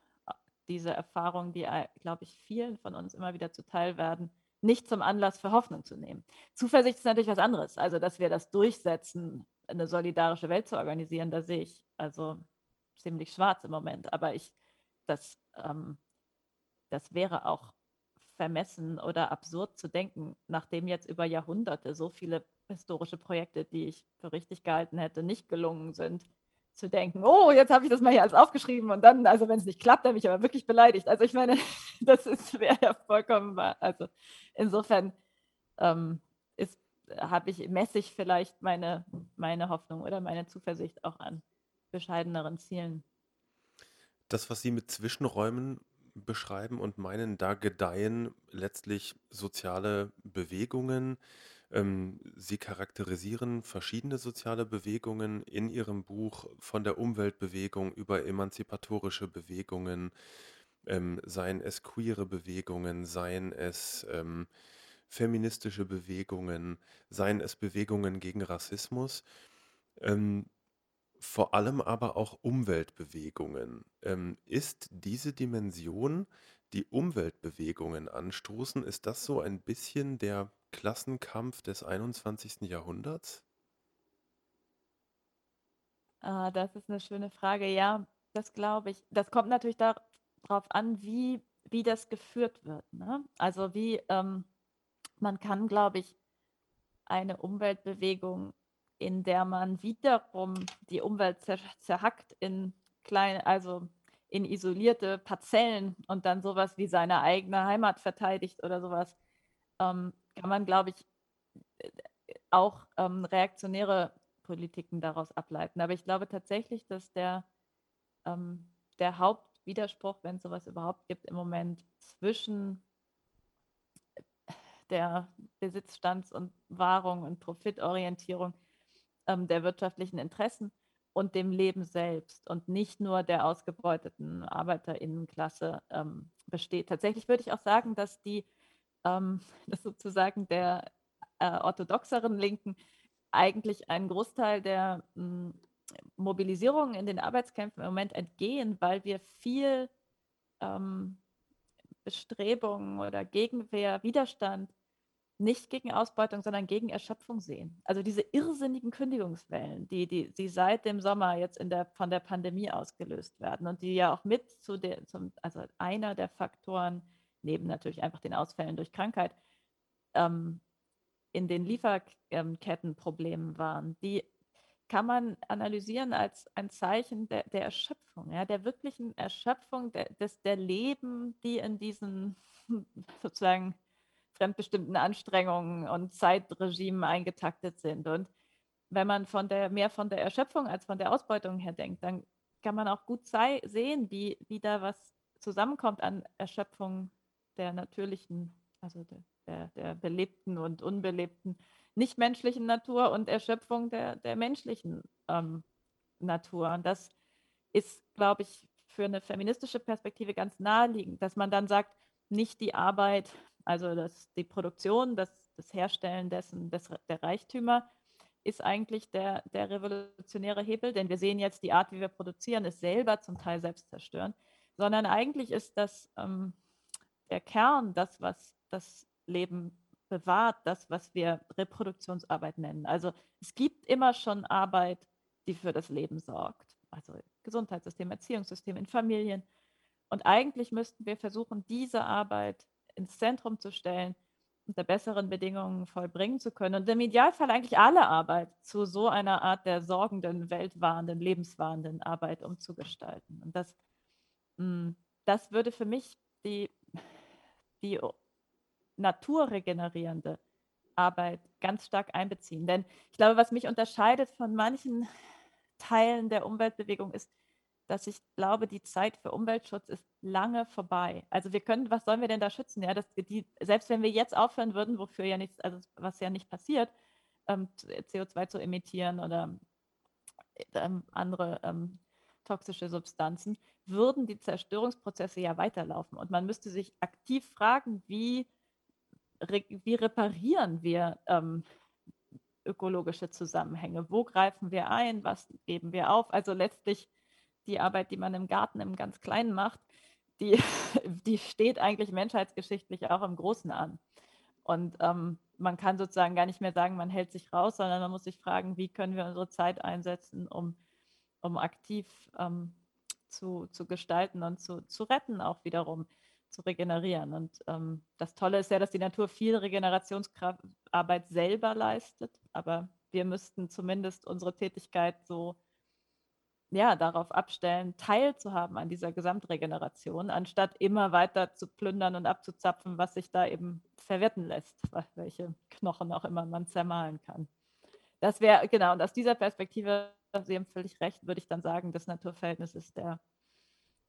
diese Erfahrungen, die, äh, glaube ich, vielen von uns immer wieder zuteil werden, nicht zum Anlass für Hoffnung zu nehmen. Zuversicht ist natürlich was anderes. Also, dass wir das durchsetzen, eine solidarische Welt zu organisieren, da sehe ich also ziemlich schwarz im Moment. Aber ich, das, ähm, das wäre auch vermessen oder absurd zu denken, nachdem jetzt über Jahrhunderte so viele historische Projekte, die ich für richtig gehalten hätte, nicht gelungen sind, zu denken, oh, jetzt habe ich das mal hier alles aufgeschrieben und dann, also wenn es nicht klappt, dann bin ich aber wirklich beleidigt. Also ich meine, das wäre ja vollkommen wahr. Also insofern ähm, habe ich, messe ich vielleicht meine, meine Hoffnung oder meine Zuversicht auch an bescheideneren Zielen. Das, was Sie mit Zwischenräumen beschreiben und meinen, da gedeihen letztlich soziale Bewegungen. Ähm, Sie charakterisieren verschiedene soziale Bewegungen in Ihrem Buch von der Umweltbewegung über emanzipatorische Bewegungen, ähm, seien es queere Bewegungen, seien es ähm, feministische Bewegungen, seien es Bewegungen gegen Rassismus. Ähm, vor allem aber auch Umweltbewegungen. Ähm, ist diese Dimension, die Umweltbewegungen anstoßen, ist das so ein bisschen der Klassenkampf des 21. Jahrhunderts? Ah, das ist eine schöne Frage. Ja, das glaube ich. Das kommt natürlich darauf an, wie, wie das geführt wird. Ne? Also wie ähm, man kann, glaube ich, eine Umweltbewegung in der man wiederum die Umwelt zer zerhackt in kleine, also in isolierte Parzellen und dann sowas wie seine eigene Heimat verteidigt oder sowas, ähm, kann man, glaube ich, auch ähm, reaktionäre Politiken daraus ableiten. Aber ich glaube tatsächlich, dass der, ähm, der Hauptwiderspruch, wenn es sowas überhaupt gibt, im Moment zwischen der Besitzstands- und Wahrung und Profitorientierung ähm, der wirtschaftlichen Interessen und dem Leben selbst und nicht nur der ausgebeuteten Arbeiterinnenklasse ähm, besteht. Tatsächlich würde ich auch sagen, dass die ähm, dass sozusagen der äh, orthodoxeren Linken eigentlich einen Großteil der mh, hm, Mobilisierung in den Arbeitskämpfen im Moment entgehen, weil wir viel ähm, Bestrebungen oder Gegenwehr, Widerstand nicht gegen Ausbeutung, sondern gegen Erschöpfung sehen. Also diese irrsinnigen Kündigungswellen, die, die, die seit dem Sommer jetzt in der, von der Pandemie ausgelöst werden und die ja auch mit zu der, zum, also einer der Faktoren, neben natürlich einfach den Ausfällen durch Krankheit, ähm, in den Lieferkettenproblemen waren, die kann man analysieren als ein Zeichen der, der Erschöpfung, ja, der wirklichen Erschöpfung der, des, der Leben, die in diesen sozusagen fremdbestimmten Anstrengungen und Zeitregimen eingetaktet sind. Und wenn man von der, mehr von der Erschöpfung als von der Ausbeutung her denkt, dann kann man auch gut sei, sehen, wie, wie da was zusammenkommt an Erschöpfung der natürlichen, also der, der, der belebten und unbelebten nichtmenschlichen Natur und Erschöpfung der, der menschlichen ähm, Natur. Und das ist, glaube ich, für eine feministische Perspektive ganz naheliegend, dass man dann sagt, nicht die Arbeit also das, die Produktion, das, das Herstellen dessen, des, der Reichtümer ist eigentlich der, der revolutionäre Hebel, denn wir sehen jetzt, die Art, wie wir produzieren, ist selber zum Teil selbst zerstören, sondern eigentlich ist das ähm, der Kern, das, was das Leben bewahrt, das, was wir Reproduktionsarbeit nennen. Also es gibt immer schon Arbeit, die für das Leben sorgt. Also Gesundheitssystem, Erziehungssystem in Familien. Und eigentlich müssten wir versuchen, diese Arbeit ins Zentrum zu stellen, unter besseren Bedingungen vollbringen zu können und im Idealfall eigentlich alle Arbeit zu so einer Art der sorgenden, weltwahrenden, lebenswahrenden Arbeit umzugestalten. Und das, hm, das würde für mich die, die naturregenerierende Arbeit ganz stark einbeziehen. Denn ich glaube, was mich unterscheidet von manchen Teilen der Umweltbewegung ist, dass ich glaube, die Zeit für Umweltschutz ist lange vorbei. Also wir können, was sollen wir denn da schützen? Ja, das, die, selbst wenn wir jetzt aufhören würden, wofür ja nichts, also was ja nicht passiert, ähm, CO2 zu emittieren oder ähm, andere ähm, toxische Substanzen, würden die Zerstörungsprozesse ja weiterlaufen. Und man müsste sich aktiv fragen, wie, re, wie reparieren wir ähm, ökologische Zusammenhänge? Wo greifen wir ein? Was geben wir auf? Also letztlich die Arbeit, die man im Garten im ganz Kleinen macht, die, die steht eigentlich menschheitsgeschichtlich auch im Großen an. Und ähm, man kann sozusagen gar nicht mehr sagen, man hält sich raus, sondern man muss sich fragen, wie können wir unsere Zeit einsetzen, um, um aktiv ähm, zu, zu gestalten und zu, zu retten, auch wiederum zu regenerieren. Und ähm, das Tolle ist ja, dass die Natur viel Regenerationsarbeit selber leistet, aber wir müssten zumindest unsere Tätigkeit so ja, darauf abstellen, teilzuhaben an dieser Gesamtregeneration, anstatt immer weiter zu plündern und abzuzapfen, was sich da eben verwerten lässt, welche Knochen auch immer man zermahlen kann. Das wäre, genau, und aus dieser Perspektive, Sie haben völlig recht, würde ich dann sagen, das Naturverhältnis ist der,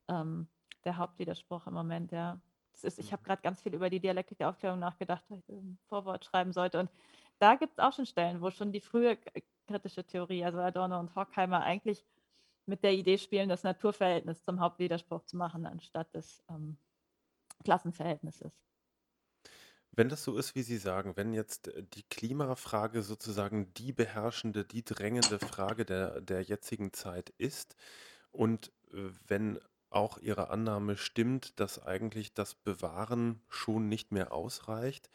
ähm, der Hauptwiderspruch im Moment, ja. Ist, ich habe mhm. gerade ganz viel über die Dialektik der Aufklärung nachgedacht, weil ich ein Vorwort schreiben sollte. Und da gibt es auch schon Stellen, wo schon die frühe kritische Theorie, also Adorno und Horkheimer, eigentlich mit der Idee spielen, das Naturverhältnis zum Hauptwiderspruch zu machen, anstatt des ähm, Klassenverhältnisses. Wenn das so ist, wie Sie sagen, wenn jetzt äh, die Klimafrage sozusagen die beherrschende, die drängende Frage der, der jetzigen Zeit ist und äh, wenn auch Ihre Annahme stimmt, dass eigentlich das Bewahren schon nicht mehr ausreicht,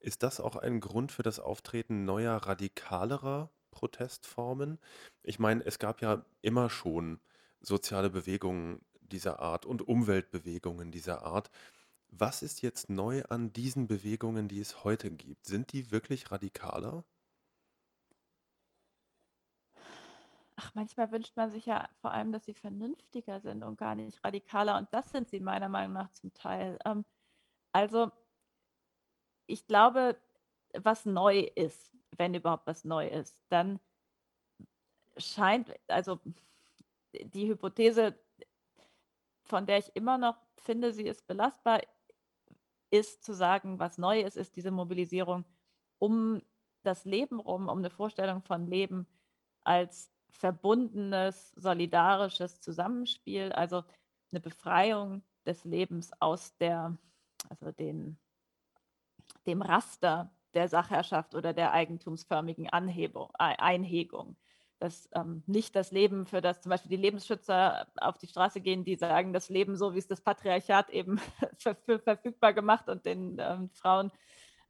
ist das auch ein Grund für das Auftreten neuer, radikalerer Protestformen. Ich meine, es gab ja immer schon soziale Bewegungen dieser Art und Umweltbewegungen dieser Art. Was ist jetzt neu an diesen Bewegungen, die es heute gibt? Sind die wirklich radikaler? Ach, manchmal wünscht man sich ja vor allem, dass sie vernünftiger sind und gar nicht radikaler. Und das sind sie meiner Meinung nach zum Teil. Ähm, also ich glaube, was neu ist, wenn überhaupt was neu ist, dann scheint, also die Hypothese, von der ich immer noch finde, sie ist belastbar, ist zu sagen, was neu ist, ist diese Mobilisierung um das Leben rum, um eine Vorstellung von Leben als verbundenes, solidarisches Zusammenspiel, also eine Befreiung des Lebens aus der, also den, dem Raster der Sachherrschaft oder der eigentumsförmigen Anhebung, Einhegung. Dass ähm, nicht das Leben, für das zum Beispiel die Lebensschützer auf die Straße gehen, die sagen, das Leben so, wie es das Patriarchat eben verfügbar gemacht und den ähm, Frauen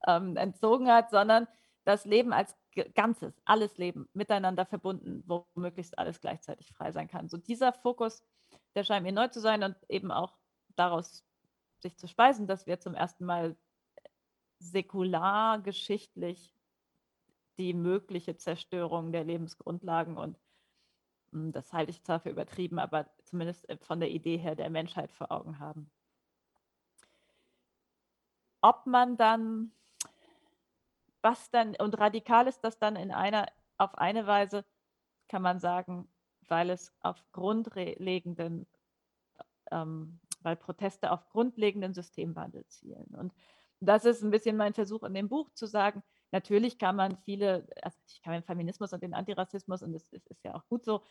ähm, entzogen hat, sondern das Leben als Ganzes, alles Leben miteinander verbunden, wo möglichst alles gleichzeitig frei sein kann. So dieser Fokus, der scheint mir neu zu sein und eben auch daraus sich zu speisen, dass wir zum ersten Mal säkular geschichtlich die mögliche Zerstörung der Lebensgrundlagen und hm, das halte ich zwar für übertrieben, aber zumindest äh, von der Idee her der Menschheit vor Augen haben. Ob man dann was dann, und radikal ist das dann in einer, auf eine Weise, kann man sagen, weil es auf grundlegenden, ähm, weil Proteste auf grundlegenden Systemwandel zielen. Und das ist ein bisschen mein Versuch in dem Buch zu sagen, natürlich kann man viele, also ich kann den Feminismus und den Antirassismus, und das ist, ist ja auch gut so,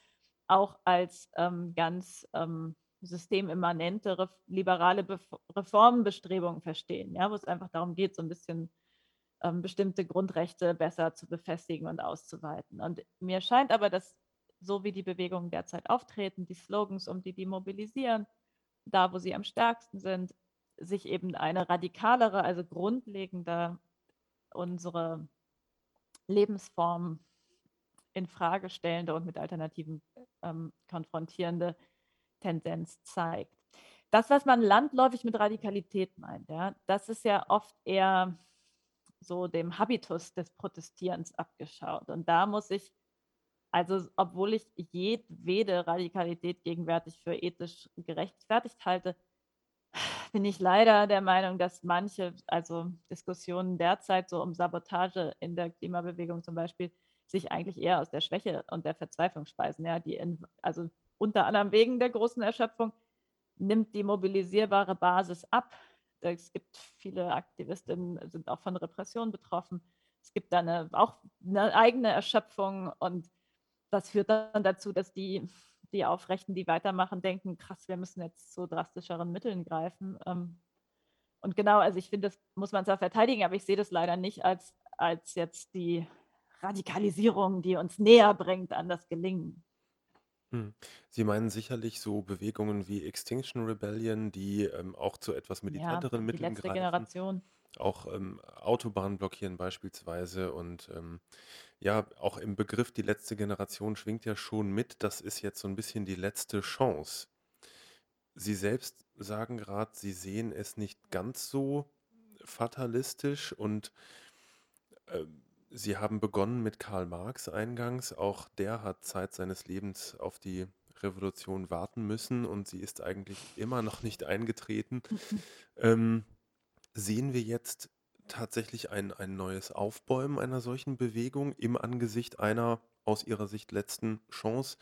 auch als ähm, ganz ähm, systemimmanente liberale Be Reformbestrebungen verstehen, ja, wo es einfach darum geht, so ein bisschen ähm, bestimmte Grundrechte besser zu befestigen und auszuweiten. Und mir scheint aber, dass so wie die Bewegungen derzeit auftreten, die Slogans, um die die mobilisieren, da wo sie am stärksten sind, sich eben eine radikalere, also grundlegende unsere Lebensform in Frage stellende und mit Alternativen ähm, konfrontierende Tendenz zeigt. Das, was man landläufig mit Radikalität meint, ja, das ist ja oft eher so dem Habitus des Protestierens abgeschaut. Und da muss ich, also obwohl ich jedwede Radikalität gegenwärtig für ethisch gerechtfertigt halte, bin ich leider der Meinung, dass manche, also Diskussionen derzeit so um Sabotage in der Klimabewegung zum Beispiel, sich eigentlich eher aus der Schwäche und der Verzweiflung speisen. Ja, die in, also unter anderem wegen der großen Erschöpfung nimmt die mobilisierbare Basis ab. Es gibt viele Aktivistinnen, sind auch von Repression betroffen. Es gibt da eine, auch eine eigene Erschöpfung und das führt dann dazu, dass die, die Aufrechten, die weitermachen, denken, krass, wir müssen jetzt zu drastischeren Mitteln greifen. Ähm, und genau, also ich finde, das muss man zwar verteidigen, aber ich sehe das leider nicht als, als jetzt die Radikalisierung, die uns näher bringt an das Gelingen. Hm. Sie meinen sicherlich so Bewegungen wie Extinction Rebellion, die ähm, auch zu etwas Ja, militanteren die Mitteln letzte greifen, Generation. Auch ähm, Autobahnen blockieren beispielsweise. Und ähm, ja, auch im Begriff die letzte Generation schwingt ja schon mit, das ist jetzt so ein bisschen die letzte Chance. Sie selbst sagen gerade, Sie sehen es nicht ganz so fatalistisch und ähm, Sie haben begonnen mit Karl Marx eingangs. Auch der hat Zeit seines Lebens auf die Revolution warten müssen und sie ist eigentlich immer noch nicht eingetreten. Ähm, sehen wir jetzt tatsächlich ein, ein neues Aufbäumen einer solchen Bewegung im Angesicht einer aus Ihrer Sicht letzten Chance?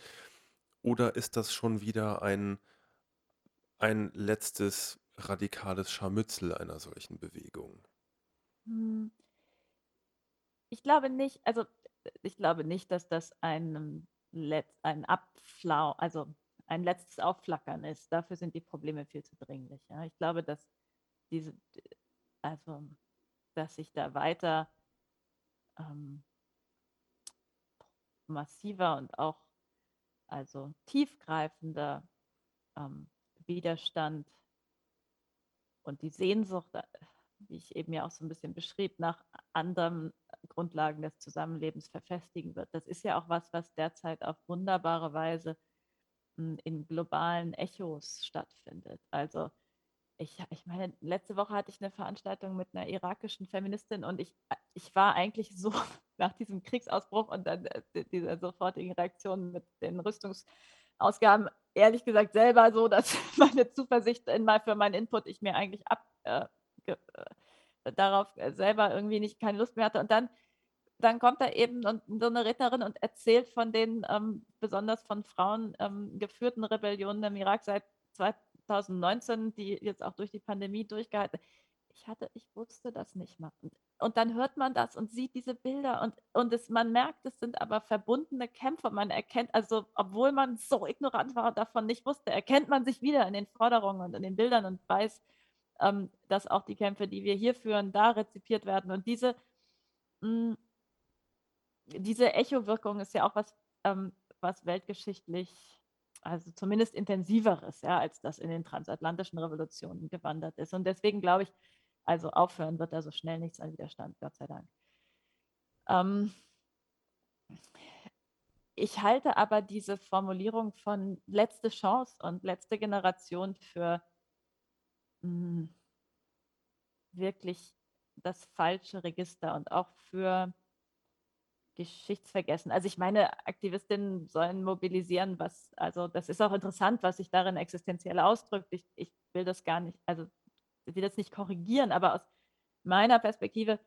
Oder ist das schon wieder ein, ein letztes radikales Scharmützel einer solchen Bewegung? Hm. Ich glaube nicht, also ich glaube nicht, dass das ein, Letz-, ein Abflau, also ein letztes Aufflackern ist. Dafür sind die Probleme viel zu dringlich. Ja. Ich glaube, dass diese, also dass sich da weiter ähm, massiver und auch also tiefgreifender ähm, Widerstand und die Sehnsucht, äh, wie ich eben ja auch so ein bisschen beschrieb, nach anderen Grundlagen des Zusammenlebens verfestigen wird. Das ist ja auch was, was derzeit auf wunderbare Weise hm, in globalen Echos stattfindet. Also ich, ich meine, letzte Woche hatte ich eine Veranstaltung mit einer irakischen Feministin und ich, ich war eigentlich so nach diesem Kriegsausbruch und dann äh, dieser sofortigen Reaktion mit den Rüstungsausgaben, ehrlich gesagt selber so, dass meine Zuversicht in mal für meinen Input ich mir eigentlich ab, äh, äh, darauf äh, selber irgendwie nicht keine Lust mehr hatte. Und dann dann kommt da eben so eine Rednerin und erzählt von den ähm, besonders von Frauen ähm, geführten Rebellionen im Irak seit 2019, die jetzt auch durch die Pandemie durchgehalten ich hatte, ich wusste das nicht mal. Und, und dann hört man das und sieht diese Bilder und, und es, man merkt, es sind aber verbundene Kämpfe. Man erkennt, also obwohl man so ignorant war und davon nicht wusste, erkennt man sich wieder in den Forderungen und in den Bildern und weiß, ähm, dass auch die Kämpfe, die wir hier führen, da rezipiert werden. Und diese, mh, mm, diese Echowirkung ist ja auch was, ähm, was weltgeschichtlich also zumindest intensiveres, ja, als das in den transatlantischen Revolutionen gewandert ist. Und deswegen glaube ich, also aufhören wird da so schnell nichts an Widerstand, Gott sei Dank. Ähm, ich halte aber diese Formulierung von letzte Chance und letzte Generation für mh, hm, wirklich das falsche Register und auch für Geschichtsvergessen. Also ich meine, Aktivistinnen sollen mobilisieren, was, also das ist auch interessant, was sich darin existenziell ausdrückt. Ich, ich will das gar nicht, also ich will das nicht korrigieren, aber aus meiner Perspektive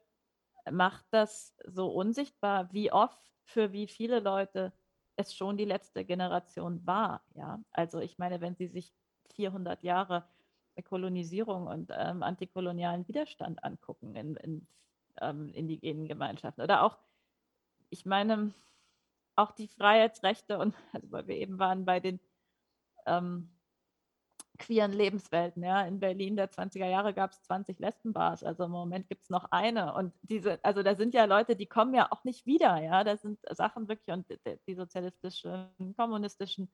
macht das so unsichtbar, wie oft für wie viele Leute es schon die letzte Generation war. Ja, also ich meine, wenn Sie sich 400 Jahre Kolonisierung und ähm, antikolonialen Widerstand angucken in, in ähm, indigenen Gemeinschaften oder auch ich meine, auch die Freiheitsrechte und also weil wir eben waren bei den ähm, queeren Lebenswelten, ja, in Berlin der 20er Jahre gab es 20 Lesbenbars, also im Moment gibt es noch eine. Und diese, also da sind ja Leute, die kommen ja auch nicht wieder, ja, das sind Sachen wirklich und die sozialistischen, kommunistischen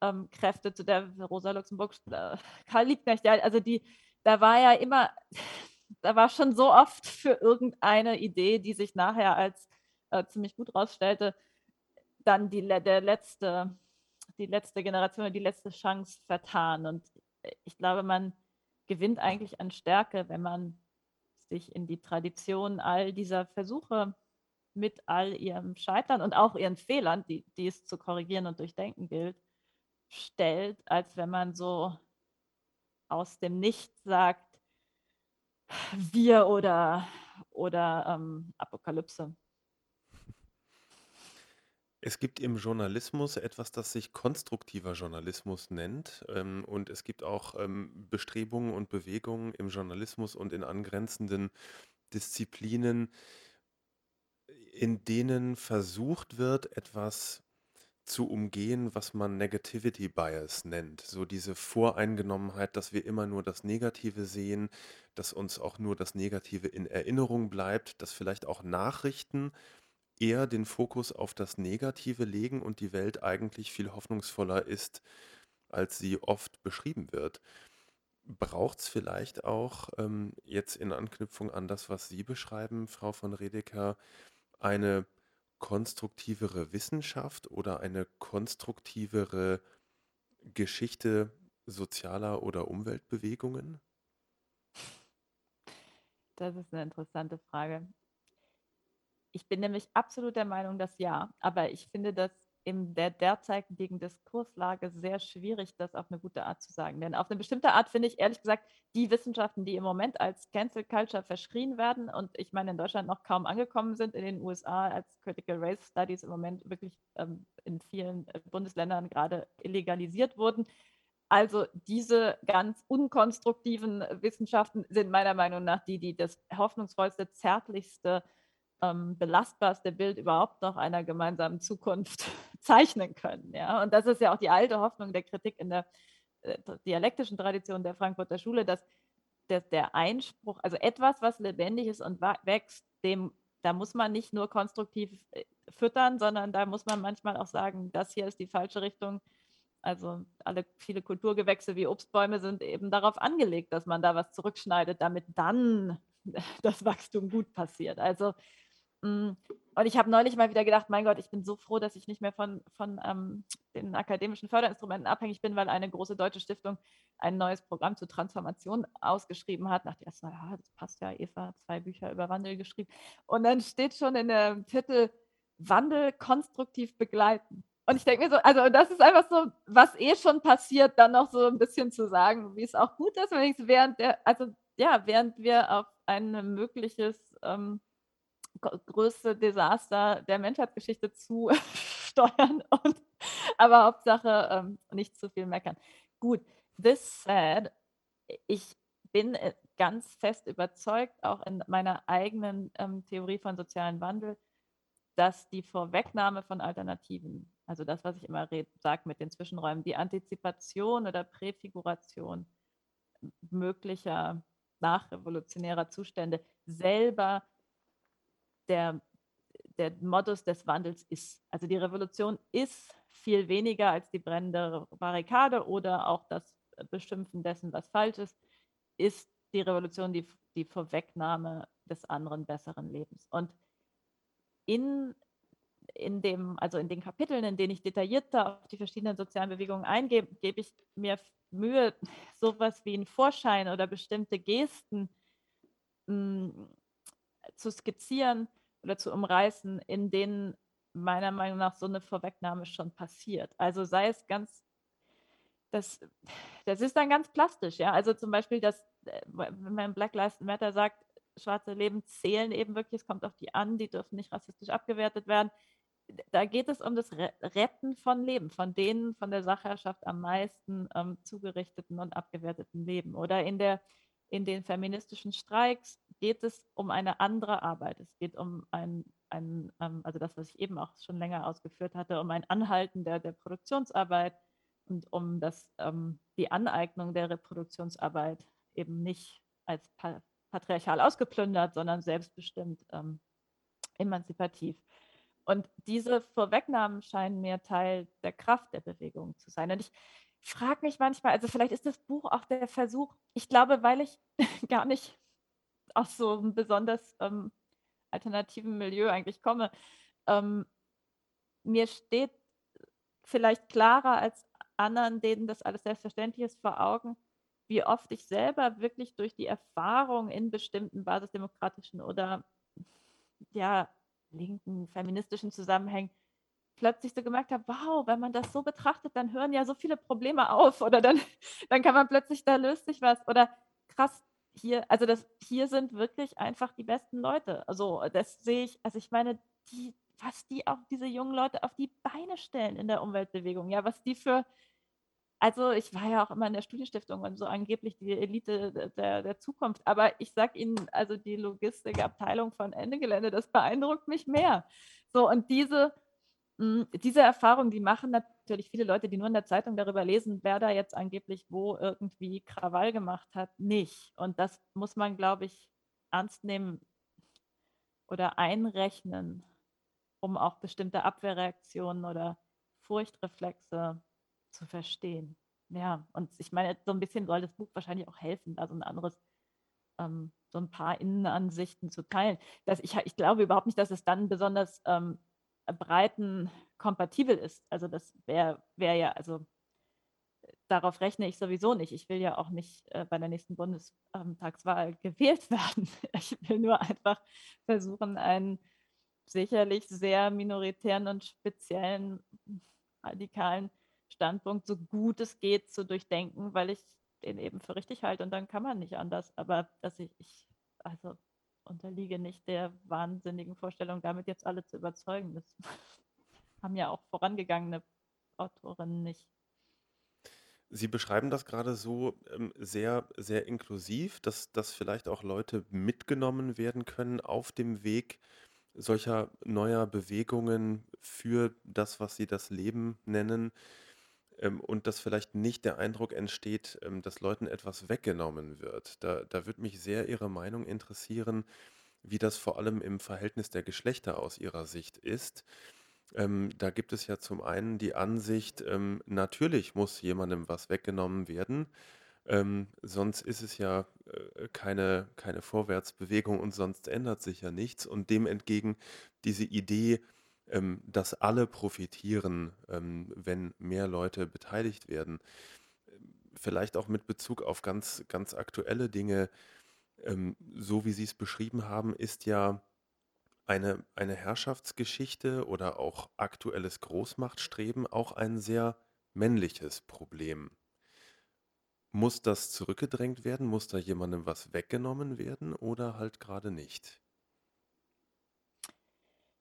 ähm, Kräfte, zu der Rosa Luxemburg, äh, Karl Liebknecht, ja, also die, da war ja immer, da war schon so oft für irgendeine Idee, die sich nachher als äh, ziemlich gut rausstellte, dann die, der letzte, die letzte Generation, die letzte Chance vertan. Und ich glaube, man gewinnt eigentlich an Stärke, wenn man sich in die Tradition all dieser Versuche mit all ihrem Scheitern und auch ihren Fehlern, die, die es zu korrigieren und durchdenken gilt, stellt, als wenn man so aus dem Nichts sagt, wir oder, oder ähm, Apokalypse. Es gibt im Journalismus etwas, das sich konstruktiver Journalismus nennt. Ähm, und es gibt auch ähm, Bestrebungen und Bewegungen im Journalismus und in angrenzenden Disziplinen, in denen versucht wird, etwas zu umgehen, was man Negativity Bias nennt. So diese Voreingenommenheit, dass wir immer nur das Negative sehen, dass uns auch nur das Negative in Erinnerung bleibt, dass vielleicht auch Nachrichten eher den Fokus auf das Negative legen und die Welt eigentlich viel hoffnungsvoller ist, als sie oft beschrieben wird. Braucht es vielleicht auch ähm, jetzt in Anknüpfung an das, was Sie beschreiben, Frau von Redeker, eine konstruktivere Wissenschaft oder eine konstruktivere Geschichte sozialer oder Umweltbewegungen? Das ist eine interessante Frage. Ich bin nämlich absolut der Meinung, dass ja. Aber ich finde das in der derzeitigen Diskurslage sehr schwierig, das auf eine gute Art zu sagen. Denn auf eine bestimmte Art finde ich ehrlich gesagt die Wissenschaften, die im Moment als Cancel Culture verschrien werden und ich meine in Deutschland noch kaum angekommen sind, in den USA als Critical Race Studies im Moment wirklich ähm, in vielen äh, Bundesländern gerade illegalisiert wurden. Also diese ganz unkonstruktiven Wissenschaften sind meiner Meinung nach die, die das hoffnungsvollste, zärtlichste ähm, belastbarste Bild überhaupt noch einer gemeinsamen Zukunft zeichnen können. Ja? Und das ist ja auch die alte Hoffnung der Kritik in der äh, dialektischen Tradition der Frankfurter Schule, dass der, der Einspruch, also etwas, was lebendig ist und wächst, dem, da muss man nicht nur konstruktiv äh, füttern, sondern da muss man manchmal auch sagen, das hier ist die falsche Richtung. Also alle viele Kulturgewächse wie Obstbäume sind eben darauf angelegt, dass man da was zurückschneidet, damit dann das Wachstum gut passiert. Also und ich habe neulich mal wieder gedacht, mein Gott, ich bin so froh, dass ich nicht mehr von, von ähm, den akademischen Förderinstrumenten abhängig bin, weil eine große deutsche Stiftung ein neues Programm zur Transformation ausgeschrieben hat. Dachte erst mal, ja, das passt ja, Eva, zwei Bücher über Wandel geschrieben. Und dann steht schon in der Titel Wandel konstruktiv begleiten. Und ich denke mir so, also das ist einfach so, was eh schon passiert, dann noch so ein bisschen zu sagen, wie es auch gut ist, wenn ich während der, also ja, während wir auf ein mögliches ähm, größte Desaster der Menschheitsgeschichte zu steuern und aber Hauptsache, ähm, nicht zu viel meckern. Gut, this said, ich bin, äh, ganz fest überzeugt, auch in meiner eigenen, ähm, Theorie von sozialen Wandel, dass die Vorwegnahme von Alternativen, also das, was ich immer sage mit den Zwischenräumen, die Antizipation oder Präfiguration möglicher nachrevolutionärer Zustände selber der der Modus des Wandels ist. Also die Revolution ist viel weniger als die brennende Barrikade oder auch das Beschimpfen dessen, was falsch ist, ist die Revolution die, die Vorwegnahme des anderen besseren Lebens. Und in, in, dem, also in den Kapiteln, in denen ich detaillierter auf die verschiedenen sozialen Bewegungen eingehe, gebe ich mir Mühe, sowas wie einen Vorschein oder bestimmte Gesten mh, hm, zu skizzieren, oder zu umreißen, in denen meiner Meinung nach so eine Vorwegnahme schon passiert. Also sei es ganz, das, das ist dann ganz plastisch, ja. Also zum Beispiel, dass, äh, wenn man Black Lives Matter sagt, schwarze Leben zählen eben wirklich, es kommt auf die an, die dürfen nicht rassistisch abgewertet werden. Da geht es um das Retten von Leben, von denen von der Sachherrschaft am meisten ähm, zugerichteten und abgewerteten Leben. Oder in der in den feministischen Streiks geht es um eine andere Arbeit. Es geht um ein, ein ähm, also das, was ich eben auch schon länger ausgeführt hatte, um ein Anhalten der, der Produktionsarbeit und um das, ähm, die Aneignung der Reproduktionsarbeit eben nicht als patriarchal ausgeplündert, sondern selbstbestimmt ähm, emanzipativ. Und diese Vorwegnahmen scheinen mir Teil der Kraft der Bewegung zu sein. Und ich, frage mich manchmal, also vielleicht ist das Buch auch der Versuch, ich glaube, weil ich gar nicht aus so einem besonders ähm, alternativen Milieu eigentlich komme, ähm, mir steht vielleicht klarer als anderen, denen das alles selbstverständlich ist, vor Augen, wie oft ich selber wirklich durch die Erfahrung in bestimmten basisdemokratischen oder ja, linken, feministischen Zusammenhängen plötzlich so gemerkt habe, wow, wenn man das so betrachtet, dann hören ja so viele Probleme auf oder dann, dann kann man plötzlich, da löst sich was oder krass, hier, also das, hier sind wirklich einfach die besten Leute. Also das sehe ich, also ich meine, die, was die auch diese jungen Leute auf die Beine stellen in der Umweltbewegung, ja, was die für, also ich war ja auch immer in der Studienstiftung und so angeblich die Elite der, der Zukunft, aber ich sage Ihnen, also die Logistikabteilung von Ende Gelände, das beeindruckt mich mehr. So, und diese, diese Erfahrung, die machen natürlich viele Leute, die nur in der Zeitung darüber lesen, wer da jetzt angeblich wo irgendwie Krawall gemacht hat, nicht. Und das muss man, glaube ich, ernst nehmen oder einrechnen, um auch bestimmte Abwehrreaktionen oder Furchtreflexe zu verstehen. Ja, und ich meine, so ein bisschen soll das Buch wahrscheinlich auch helfen, da so ein anderes, ähm, so ein paar Innenansichten zu teilen. Dass ich, ich glaube überhaupt nicht, dass es dann besonders ähm, Breiten kompatibel ist. Also das wäre wär ja, also darauf rechne ich sowieso nicht. Ich will ja auch nicht äh, bei der nächsten Bundestagswahl gewählt werden. Ich will nur einfach versuchen, einen sicherlich sehr minoritären und speziellen radikalen Standpunkt so gut es geht zu durchdenken, weil ich den eben für richtig halte und dann kann man nicht anders. Aber dass ich, ich also unterliege nicht der wahnsinnigen Vorstellung, damit jetzt alle zu überzeugen. Das haben ja auch vorangegangene Autorinnen nicht. Sie beschreiben das gerade so ähm, sehr, sehr inklusiv, dass, dass vielleicht auch Leute mitgenommen werden können auf dem Weg solcher neuer Bewegungen für das, was Sie das Leben nennen. Ähm, und dass vielleicht nicht der Eindruck entsteht, ähm, dass Leuten etwas weggenommen wird. Da, da würde mich sehr Ihre Meinung interessieren, wie das vor allem im Verhältnis der Geschlechter aus Ihrer Sicht ist. Ähm, da gibt es ja zum einen die Ansicht, ähm, natürlich muss jemandem was weggenommen werden, ähm, sonst ist es ja äh, keine, keine Vorwärtsbewegung und sonst ändert sich ja nichts. Und dem entgegen diese Idee, ähm, dass alle profitieren, ähm, wenn mehr Leute beteiligt werden. Vielleicht auch mit Bezug auf ganz, ganz aktuelle Dinge. Ähm, so wie Sie es beschrieben haben, ist ja eine, eine Herrschaftsgeschichte oder auch aktuelles Großmachtstreben auch ein sehr männliches Problem. Muss das zurückgedrängt werden? Muss da jemandem was weggenommen werden oder halt gerade nicht?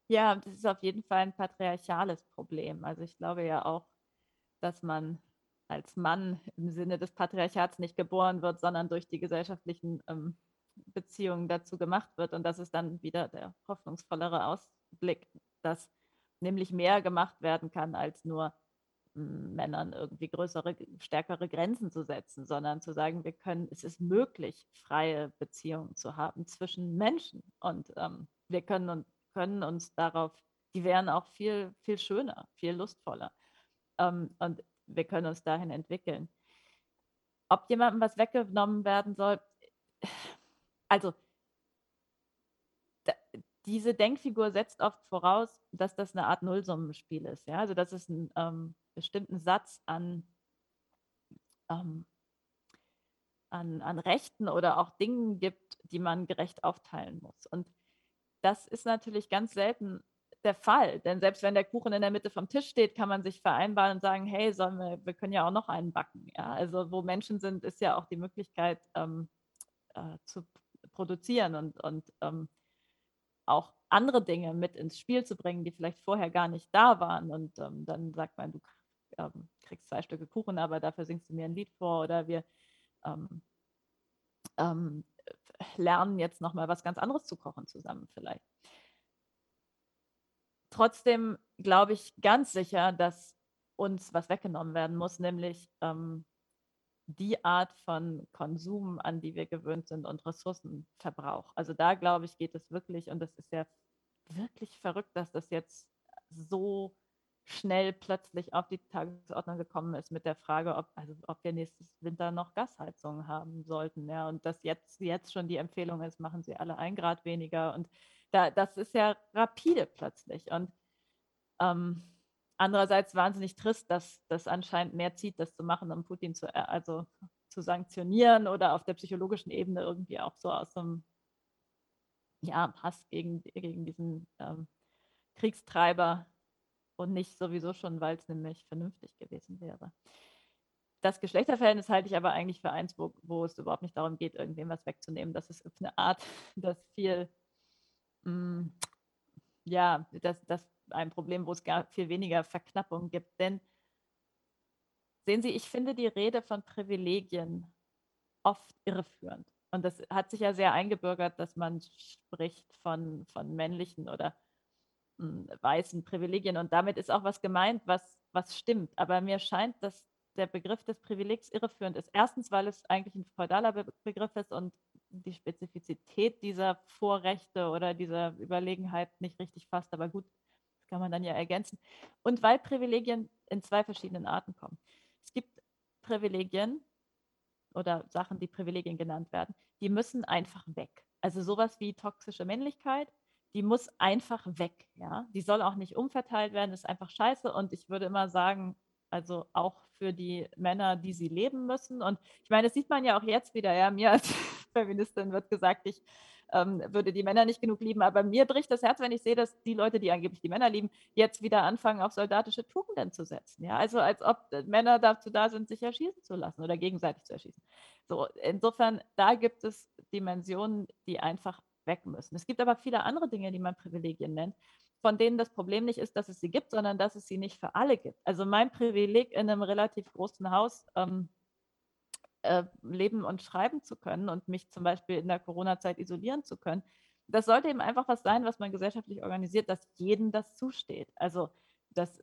Ja, das ist auf jeden Fall ein patriarchales Problem. Also ich glaube ja auch, dass man als Mann im Sinne des Patriarchats nicht geboren wird, sondern durch die gesellschaftlichen ähm, Beziehungen dazu gemacht wird. Und das ist dann wieder der hoffnungsvollere Ausblick, dass nämlich mehr gemacht werden kann, als nur hm, Männern irgendwie größere, stärkere Grenzen zu setzen, sondern zu sagen, wir können, es ist möglich, freie Beziehungen zu haben zwischen Menschen. Und ähm, wir können, und, können uns darauf, die wären auch viel, viel schöner, viel lustvoller. Ähm, und wir können uns dahin entwickeln. Ob jemandem was weggenommen werden soll, also diese Denkfigur setzt oft voraus, dass das eine Art Nullsummenspiel ist. Ja? Also dass es einen ähm, bestimmten Satz an, ähm, an, an Rechten oder auch Dingen gibt, die man gerecht aufteilen muss. Und das ist natürlich ganz selten der Fall. Denn selbst wenn der Kuchen in der Mitte vom Tisch steht, kann man sich vereinbaren und sagen, hey, wir, wir können ja auch noch einen backen. Ja? Also wo Menschen sind, ist ja auch die Möglichkeit ähm, äh, zu produzieren und, und ähm, auch andere Dinge mit ins Spiel zu bringen, die vielleicht vorher gar nicht da waren. Und ähm, dann sagt man, du ähm, kriegst zwei Stücke Kuchen, aber dafür singst du mir ein Lied vor oder wir ähm, ähm lernen jetzt nochmal was ganz anderes zu kochen zusammen vielleicht. Trotzdem glaube ich ganz sicher, dass uns was weggenommen werden muss, nämlich ähm, die Art von Konsum, an die wir gewöhnt sind und Ressourcenverbrauch. Also da glaube ich, geht es wirklich, und das ist ja wirklich verrückt, dass das jetzt so schnell plötzlich auf die Tagesordnung gekommen ist mit der Frage, ob, also ob wir nächstes Winter noch Gasheizungen haben sollten. Ja, und dass jetzt, jetzt schon die Empfehlung ist, machen Sie alle ein Grad weniger. Und da, das ist ja rapide plötzlich. Und ähm, Andererseits wahnsinnig trist, dass das anscheinend mehr zieht, das zu machen, um Putin zu, äh, also zu sanktionieren oder auf der psychologischen Ebene irgendwie auch so aus einem ja, Hass gegen, gegen diesen ähm, Kriegstreiber und nicht sowieso schon, weil es nämlich vernünftig gewesen wäre. Das Geschlechterverhältnis halte ich aber eigentlich für eins, wo, wo es überhaupt nicht darum geht, irgendwem was wegzunehmen. Das ist eine Art, das viel, mh, mm, ja, das, das ein Problem, wo es gar viel weniger Verknappung gibt. Denn sehen Sie, ich finde die Rede von Privilegien oft irreführend. Und das hat sich ja sehr eingebürgert, dass man spricht von, von männlichen oder weißen Privilegien. Und damit ist auch was gemeint, was, was stimmt. Aber mir scheint, dass der Begriff des Privilegs irreführend ist. Erstens, weil es eigentlich ein feudaler Be Begriff ist und die Spezifizität dieser Vorrechte oder dieser Überlegenheit nicht richtig fasst. Aber gut, kann man dann ja ergänzen. Und weil Privilegien in zwei verschiedenen Arten kommen. Es gibt Privilegien oder Sachen, die Privilegien genannt werden, die müssen einfach weg. Also sowas wie toxische Männlichkeit, die muss einfach weg. Ja? Die soll auch nicht umverteilt werden, ist einfach scheiße. Und ich würde immer sagen, also auch für die Männer, die sie leben müssen. Und ich meine, das sieht man ja auch jetzt wieder. Ja, mir als Feministin wird gesagt, ich ähm, würde die Männer nicht genug lieben. Aber mir bricht das Herz, wenn ich sehe, dass die Leute, die angeblich die Männer lieben, jetzt wieder anfangen, auf soldatische Tugenden zu setzen. Ja, also als ob äh, Männer dazu da sind, sich erschießen zu lassen oder gegenseitig zu erschießen. So, insofern, da gibt es Dimensionen, die einfach weg müssen. Es gibt aber viele andere Dinge, die man Privilegien nennt von denen das Problem nicht ist, dass es sie gibt, sondern dass es sie nicht für alle gibt. Also mein Privileg in einem relativ großen Haus ähm, äh, leben und schreiben zu können und mich zum Beispiel in der Corona-Zeit isolieren zu können. Das sollte eben einfach was sein, was man gesellschaftlich organisiert, dass jedem das zusteht. Also das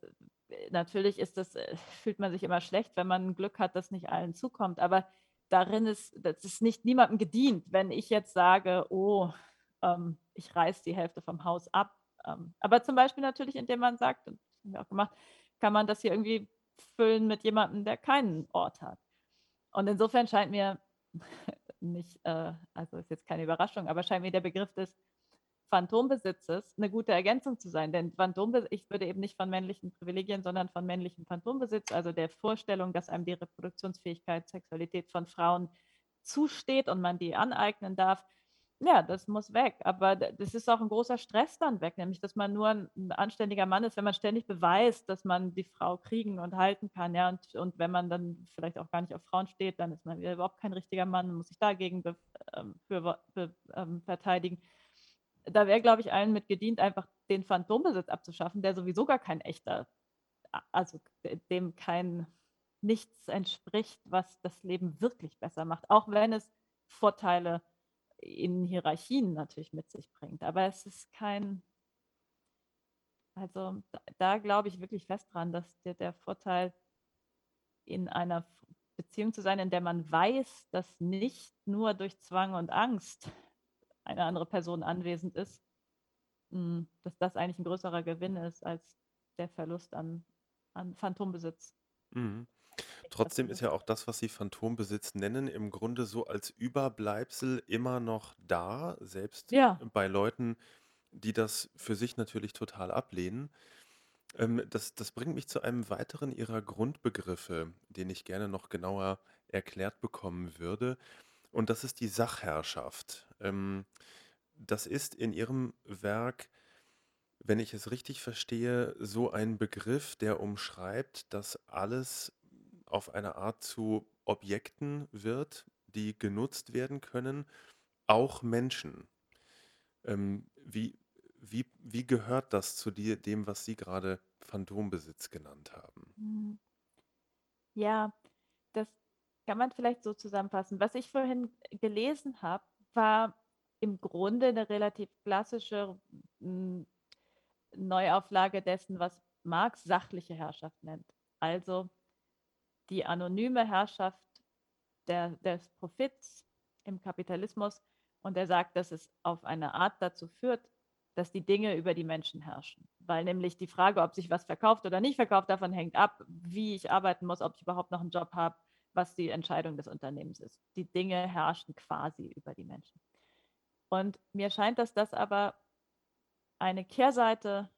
äh, natürlich ist das, äh, fühlt man sich immer schlecht, wenn man Glück hat, dass nicht allen zukommt. Aber darin ist, das ist nicht niemandem gedient, wenn ich jetzt sage, oh, ähm, ich reiße die Hälfte vom Haus ab. Ähm, aber zum Beispiel natürlich, indem man sagt, und das haben wir auch gemacht, kann man das hier irgendwie füllen mit jemandem, der keinen Ort hat. Und insofern scheint mir nicht, äh, also ist jetzt keine Überraschung, aber scheint mir der Begriff des Phantombesitzes eine gute Ergänzung zu sein. Denn Phantombesitz, ich würde eben nicht von männlichen Privilegien, sondern von männlichem Phantombesitz, also der Vorstellung, dass einem die Reproduktionsfähigkeit, Sexualität von Frauen zusteht und man die aneignen darf, ja, das muss weg. Aber das ist auch ein großer Stress dann weg, nämlich dass man nur ein anständiger Mann ist, wenn man ständig beweist, dass man die Frau kriegen und halten kann. Ja, und, und wenn man dann vielleicht auch gar nicht auf Frauen steht, dann ist man überhaupt kein richtiger Mann, muss sich dagegen be, ähm, für, be, ähm, verteidigen. da wäre, glaube ich, allen mit gedient, einfach den Phantombesitz abzuschaffen, der sowieso gar kein echter, also dem kein nichts entspricht, was das Leben wirklich besser macht, auch wenn es Vorteile in Hierarchien natürlich mit sich bringt. Aber es ist kein, also da, da glaube ich wirklich fest dran, dass der, der Vorteil in einer Beziehung zu sein, in der man weiß, dass nicht nur durch Zwang und Angst eine andere Person anwesend ist, hm, dass das eigentlich ein größerer Gewinn ist als der Verlust an, an Phantombesitz. Mhm. Trotzdem ist ja auch das, was Sie Phantombesitz nennen, im Grunde so als Überbleibsel immer noch da, selbst Ja. bei Leuten, die das für sich natürlich total ablehnen. Ähm, das, das bringt mich zu einem weiteren Ihrer Grundbegriffe, den ich gerne noch genauer erklärt bekommen würde. Und das ist die Sachherrschaft. Ähm, das ist in Ihrem Werk, wenn ich es richtig verstehe, so ein Begriff, der umschreibt, dass alles auf eine Art zu Objekten wird, die genutzt werden können, auch Menschen. Ähm, wie, wie, wie gehört das zu dir, dem, was Sie gerade Phantombesitz genannt haben? Hm. Ja, das kann man vielleicht so zusammenfassen. Was ich vorhin gelesen habe, war im Grunde eine relativ klassische hm, Neuauflage dessen, was Marx sachliche Herrschaft nennt. Also die anonyme Herrschaft der, des Profits im Kapitalismus. Und er sagt, dass es auf eine Art dazu führt, dass die Dinge über die Menschen herrschen. Weil nämlich die Frage, ob sich was verkauft oder nicht verkauft, davon hängt ab, wie ich arbeiten muss, ob ich überhaupt noch einen Job habe, was die Entscheidung des Unternehmens ist. Die Dinge herrschen quasi über die Menschen. Und mir scheint, dass das aber eine Kehrseite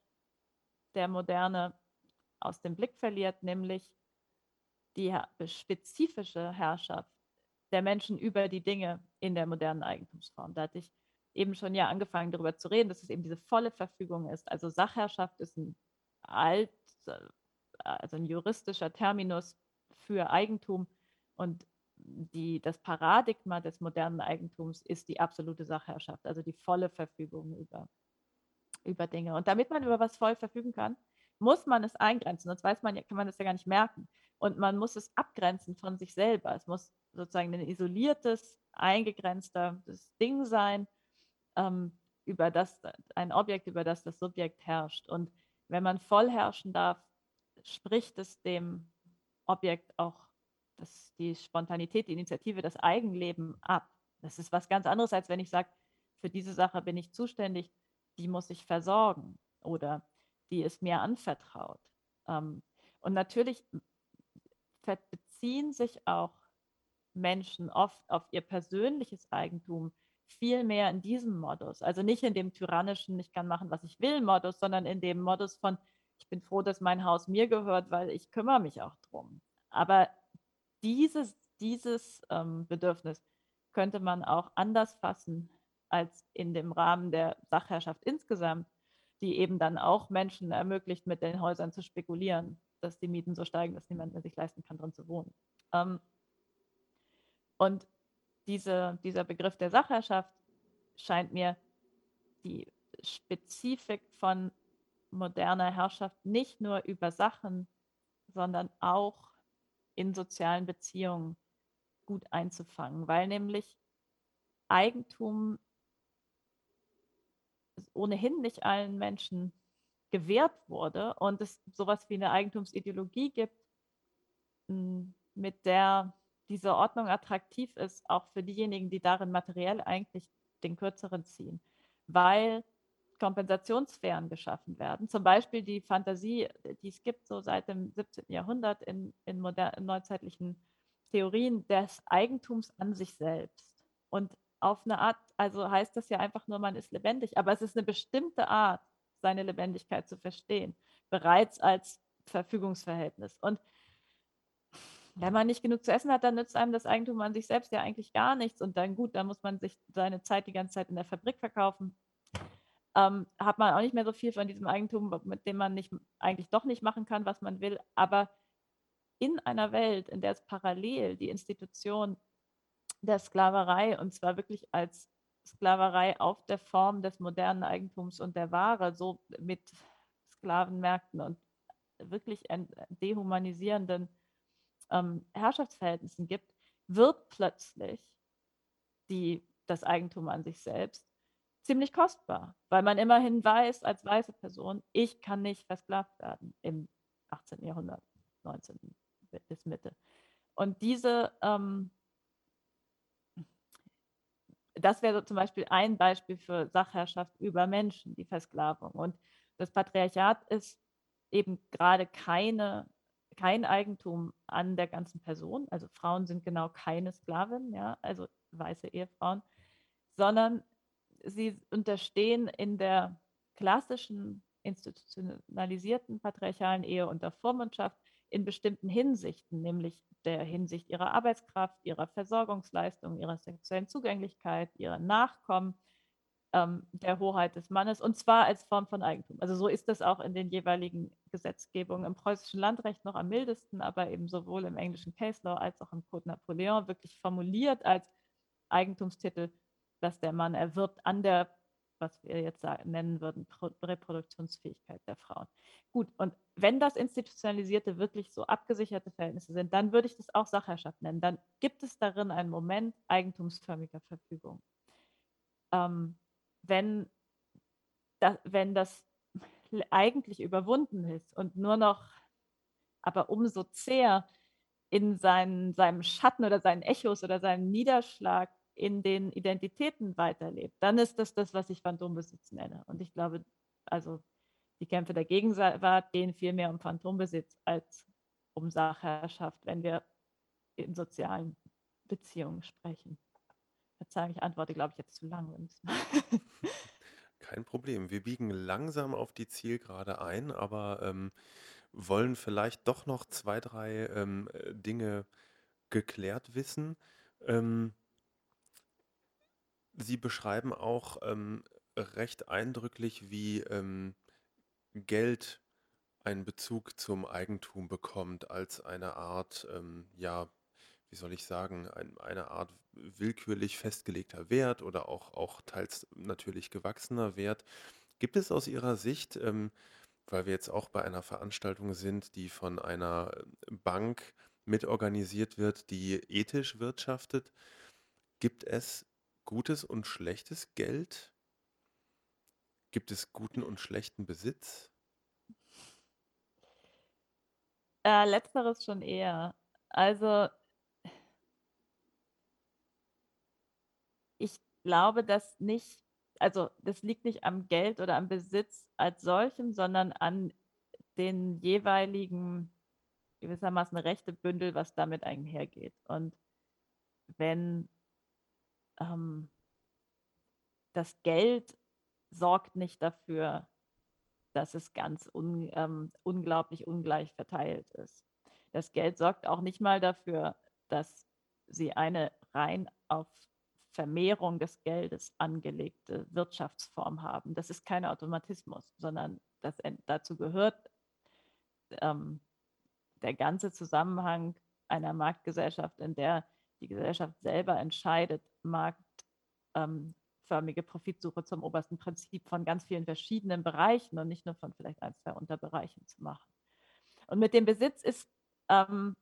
der Moderne aus dem Blick verliert, nämlich die spezifische Herrschaft der Menschen über die Dinge in der modernen Eigentumsform. Da hatte ich eben schon ja angefangen darüber zu reden, dass es eben diese volle Verfügung ist. Also Sachherrschaft ist ein alt, also ein juristischer Terminus für Eigentum und die, das Paradigma des modernen Eigentums ist die absolute Sachherrschaft, also die volle Verfügung über, über Dinge. Und damit man über was voll verfügen kann, muss man es eingrenzen, sonst weiß man, kann man das ja gar nicht merken. Und man muss es abgrenzen von sich selber. Es muss sozusagen ein isoliertes, eingegrenztes Ding sein, ähm, über das, ein Objekt, über das das Subjekt herrscht. Und wenn man voll herrschen darf, spricht es dem Objekt auch das, die Spontanität, die Initiative, das Eigenleben ab. Das ist was ganz anderes, als wenn ich sage, für diese Sache bin ich zuständig, die muss ich versorgen oder die ist mir anvertraut. Ähm, und natürlich beziehen sich auch Menschen oft auf ihr persönliches Eigentum viel mehr in diesem Modus. Also nicht in dem tyrannischen, ich kann machen, was ich will Modus, sondern in dem Modus von, ich bin froh, dass mein Haus mir gehört, weil ich kümmere mich auch drum. Aber dieses, dieses ähm, Bedürfnis könnte man auch anders fassen als in dem Rahmen der Sachherrschaft insgesamt, die eben dann auch Menschen ermöglicht, mit den Häusern zu spekulieren dass die Mieten so steigen, dass niemand mehr sich leisten kann, drin zu wohnen. Ähm, und diese, dieser Begriff der Sachherrschaft scheint mir die Spezifik von moderner Herrschaft nicht nur über Sachen, sondern auch in sozialen Beziehungen gut einzufangen, weil nämlich Eigentum ohnehin nicht allen Menschen gewährt wurde und es sowas wie eine Eigentumsideologie gibt, hm, mit der diese Ordnung attraktiv ist, auch für diejenigen, die darin materiell eigentlich den kürzeren ziehen, weil Kompensationssphären geschaffen werden. Zum Beispiel die Fantasie, die es gibt so seit dem 17. Jahrhundert in, in, modern, in neuzeitlichen Theorien des Eigentums an sich selbst. Und auf eine Art, also heißt das ja einfach nur, man ist lebendig, aber es ist eine bestimmte Art seine Lebendigkeit zu verstehen, bereits als Verfügungsverhältnis. Und wenn man nicht genug zu essen hat, dann nützt einem das Eigentum an sich selbst ja eigentlich gar nichts. Und dann gut, dann muss man sich seine Zeit die ganze Zeit in der Fabrik verkaufen. Ähm, hat man auch nicht mehr so viel von diesem Eigentum, mit dem man nicht, eigentlich doch nicht machen kann, was man will. Aber in einer Welt, in der es parallel die Institution der Sklaverei, und zwar wirklich als Sklaverei auf der Form des modernen Eigentums und der Ware, so mit Sklavenmärkten und wirklich dehumanisierenden ähm, Herrschaftsverhältnissen gibt, wird plötzlich die, das Eigentum an sich selbst ziemlich kostbar, weil man immerhin weiß als weiße Person, ich kann nicht versklavt werden im 18. Jahrhundert, 19. bis Mitte. Und diese, ähm, das wäre zum Beispiel ein Beispiel für Sachherrschaft über Menschen, die Versklavung. Und das Patriarchat ist eben gerade keine, kein Eigentum an der ganzen Person. Also Frauen sind genau keine Sklavinnen, ja, also weiße Ehefrauen, sondern sie unterstehen in der klassischen institutionalisierten patriarchalen Ehe unter Vormundschaft in bestimmten Hinsichten, nämlich der Hinsicht ihrer Arbeitskraft, ihrer Versorgungsleistung, ihrer sexuellen Zugänglichkeit, ihrer Nachkommen, ähm, der Hoheit des Mannes und zwar als Form von Eigentum. Also so ist das auch in den jeweiligen Gesetzgebungen im preußischen Landrecht noch am mildesten, aber eben sowohl im englischen Case Law als auch im Code Napoleon wirklich formuliert als Eigentumstitel, dass der Mann erwirbt an der was wir jetzt nennen würden, Reproduktionsfähigkeit der Frauen. Gut, und wenn das Institutionalisierte wirklich so abgesicherte Verhältnisse sind, dann würde ich das auch Sachherrschaft nennen. Dann gibt es darin einen Moment eigentumsförmiger Verfügung. Ähm, wenn, da, wenn das eigentlich überwunden ist und nur noch, aber umso zäher in seinen, seinem Schatten oder seinen Echos oder seinem Niederschlag in den Identitäten weiterlebt, dann ist das das, was ich Phantombesitz nenne. Und ich glaube, also die Kämpfe der Gegenwart gehen viel mehr um Phantombesitz als um Sachherrschaft, wenn wir in sozialen Beziehungen sprechen. Verzeihung, ich antworte, glaube ich, jetzt zu lang. Kein Problem. Wir biegen langsam auf die Zielgerade ein, aber ähm, wollen vielleicht doch noch zwei, drei ähm, Dinge geklärt wissen. Ähm, Sie beschreiben auch ähm, recht eindrücklich, wie ähm, Geld einen Bezug zum Eigentum bekommt als eine Art, ähm, ja, wie soll ich sagen, ein, eine Art willkürlich festgelegter Wert oder auch, auch teils natürlich gewachsener Wert. Gibt es aus Ihrer Sicht, ähm, weil wir jetzt auch bei einer Veranstaltung sind, die von einer Bank mitorganisiert wird, die ethisch wirtschaftet, gibt es gutes und schlechtes Geld? Gibt es guten und schlechten Besitz? Äh, letzteres schon eher. Also ich glaube, dass nicht, also das liegt nicht am Geld oder am Besitz als solchem, sondern an den jeweiligen gewissermaßen Rechtebündel, was damit einhergeht. Und wenn ähm, das Geld sorgt nicht dafür, dass es ganz un, ähm, unglaublich ungleich verteilt ist. Das Geld sorgt auch nicht mal dafür, dass sie eine rein auf Vermehrung des Geldes angelegte Wirtschaftsform haben. Das ist kein Automatismus, sondern das, dazu gehört ähm, der ganze Zusammenhang einer Marktgesellschaft, in der die Gesellschaft selber entscheidet, marktförmige ähm, Profitsuche zum obersten Prinzip von ganz vielen verschiedenen Bereichen und nicht nur von vielleicht ein, zwei Unterbereichen zu machen. Und mit dem Besitz ist ähm,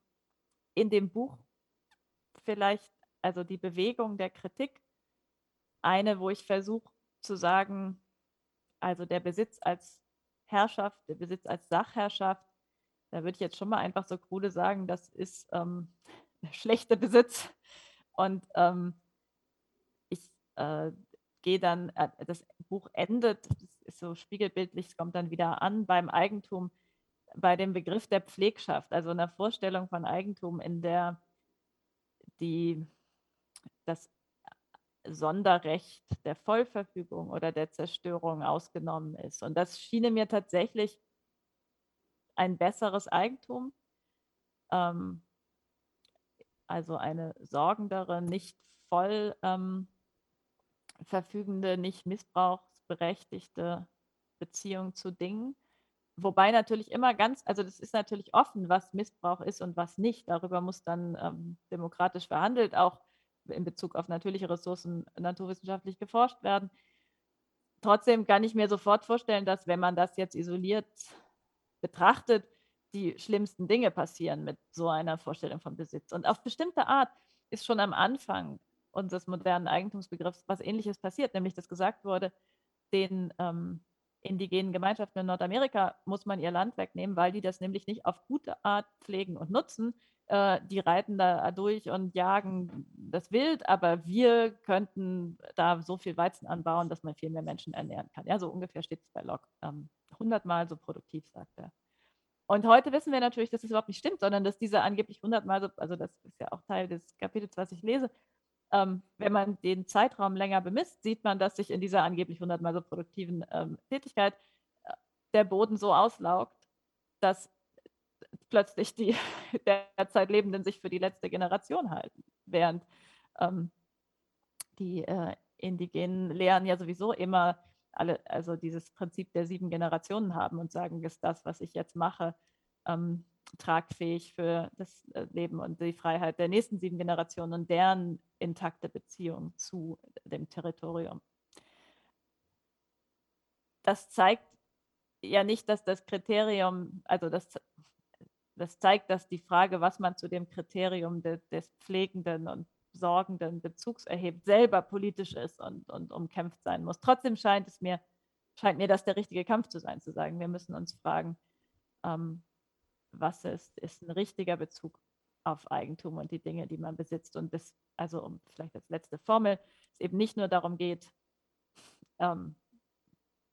in dem Buch vielleicht also die Bewegung der Kritik eine, wo ich versuche zu sagen, also der Besitz als Herrschaft, der Besitz als Sachherrschaft, da würde ich jetzt schon mal einfach so krude sagen, das ist ähm, der schlechte Besitz. Und ähm, äh, gehe dann, äh, das Buch endet, das so spiegelbildlich, es kommt dann wieder an beim Eigentum, bei dem Begriff der Pflegschaft, also einer Vorstellung von Eigentum, in der die, das Sonderrecht der Vollverfügung oder der Zerstörung ausgenommen ist. Und das schien mir tatsächlich ein besseres Eigentum, ähm, also eine sorgendere, nicht voll ähm, verfügende, nicht missbrauchsberechtigte Beziehung zu Dingen. Wobei natürlich immer ganz, also das ist natürlich offen, was Missbrauch ist und was nicht. Darüber muss dann ähm, demokratisch verhandelt auch in Bezug auf natürliche Ressourcen naturwissenschaftlich geforscht werden. Trotzdem kann ich mir sofort vorstellen, dass wenn man das jetzt isoliert betrachtet, die schlimmsten Dinge passieren mit so einer Vorstellung von Besitz. Und auf bestimmte Art ist schon am Anfang unseres modernen Eigentumsbegriffs was Ähnliches passiert, nämlich dass gesagt wurde, den ähm, indigenen Gemeinschaften in Nordamerika muss man ihr Land wegnehmen, weil die das nämlich nicht auf gute Art pflegen und nutzen. Äh, die reiten da durch und jagen das Wild, aber wir könnten da so viel Weizen anbauen, dass man viel mehr Menschen ernähren kann. Ja, so ungefähr steht es bei Locke. Ähm, so produktiv, sagt er. Und heute wissen wir natürlich, dass das überhaupt nicht stimmt, sondern dass diese angeblich hundertmal so, also das ist ja auch Teil des Kapitels, was ich lese, ähm, wenn man den Zeitraum länger bemisst, sieht man, dass sich in dieser angeblich hundertmal so produktiven ähm, Tätigkeit äh, der Boden so auslaugt, dass plötzlich die derzeit Lebenden sich für die letzte Generation halten, während ähm, die äh, indigenen Lehren ja sowieso immer alle, also dieses Prinzip der sieben Generationen haben und sagen, ist das, was ich jetzt mache, ähm, tragfähig für das äh, Leben und die Freiheit der nächsten sieben Generationen und deren intakte Beziehung zu dem Territorium. Das zeigt ja nicht, dass das Kriterium, also das, das zeigt, dass die Frage, was man zu dem Kriterium de, des pflegenden und sorgenden Bezugs erhebt, selber politisch ist und, und umkämpft sein muss. Trotzdem scheint es mir, scheint mir das der richtige Kampf zu sein, zu sagen, wir müssen uns fragen, ähm, was ist, ist ein richtiger Bezug auf Eigentum und die Dinge, die man besitzt. Und das, also um vielleicht als letzte Formel, es eben nicht nur darum geht, ähm,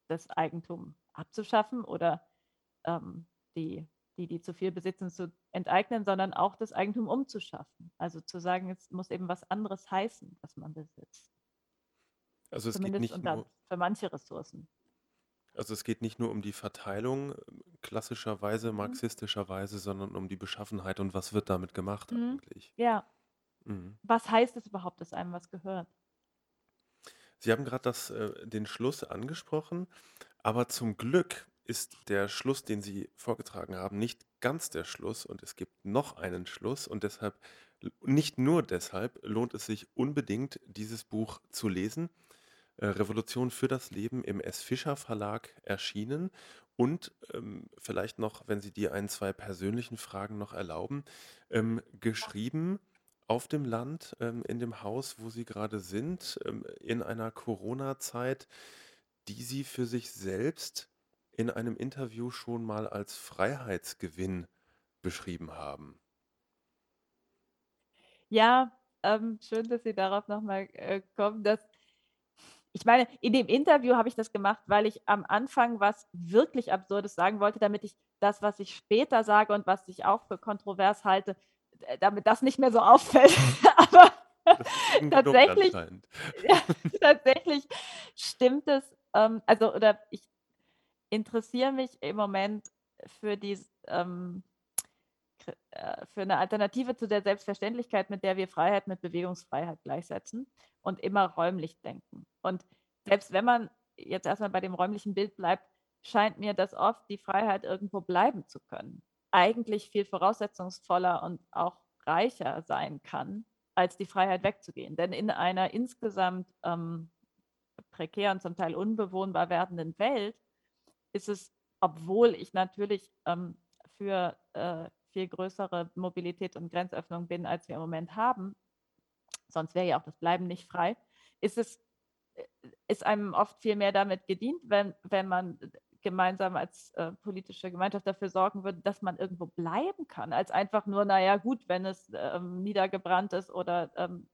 das Eigentum abzuschaffen oder ähm, die, die, die zu viel besitzen, zu enteignen, sondern auch das Eigentum umzuschaffen. Also zu sagen, es muss eben was anderes heißen, was man besitzt. Also es Zumindest geht nicht nur, für manche Ressourcen. Also es geht nicht nur um die Verteilung klassischerweise, Mhm. marxistischerweise, sondern um die Beschaffenheit und was wird damit gemacht Mhm. eigentlich. Ja. Mhm. Was heißt es überhaupt, dass einem was gehört? Sie haben gerade äh, den Schluss angesprochen, aber zum Glück ist der Schluss, den Sie vorgetragen haben, nicht ganz der Schluss und es gibt noch einen Schluss und deshalb, nicht nur deshalb, lohnt es sich unbedingt, dieses Buch zu lesen. Äh, Revolution für das Leben im S. Fischer Verlag erschienen. Und ähm, vielleicht noch, wenn Sie die ein, zwei persönlichen Fragen noch erlauben, ähm, geschrieben auf dem Land, ähm, in dem Haus, wo Sie gerade sind, ähm, in einer Corona-Zeit, die Sie für sich selbst in einem Interview schon mal als Freiheitsgewinn beschrieben haben. Ja, ähm, schön, dass Sie darauf nochmal äh, kommen. Das ich meine, in dem Interview habe ich das gemacht, weil ich am Anfang was wirklich Absurdes sagen wollte, damit ich das, was ich später sage und was ich auch für kontrovers halte, damit das nicht mehr so auffällt. Aber tatsächlich, ja, tatsächlich stimmt es. Ähm, also, oder ich interessiere mich im Moment für die ähm, äh, für eine Alternative zu der Selbstverständlichkeit, mit der wir Freiheit mit Bewegungsfreiheit gleichsetzen und immer räumlich denken. Und selbst wenn man jetzt erstmal bei dem räumlichen Bild bleibt, scheint mir das oft die Freiheit irgendwo bleiben zu können. Eigentlich viel voraussetzungsvoller und auch reicher sein kann, als die Freiheit wegzugehen. Denn in einer insgesamt ähm, prekär und zum Teil unbewohnbar werdenden Welt ist es, obwohl ich natürlich ähm, für äh, viel größere Mobilität und Grenzöffnung bin, als wir im Moment haben, sonst wäre ja auch das Bleiben nicht frei, ist es äh, ist einem oft viel mehr damit gedient, wenn, wenn man gemeinsam als äh, politische Gemeinschaft dafür sorgen würde, dass man irgendwo bleiben kann, als einfach nur, naja gut, wenn es ähm, niedergebrannt ist oder ähm,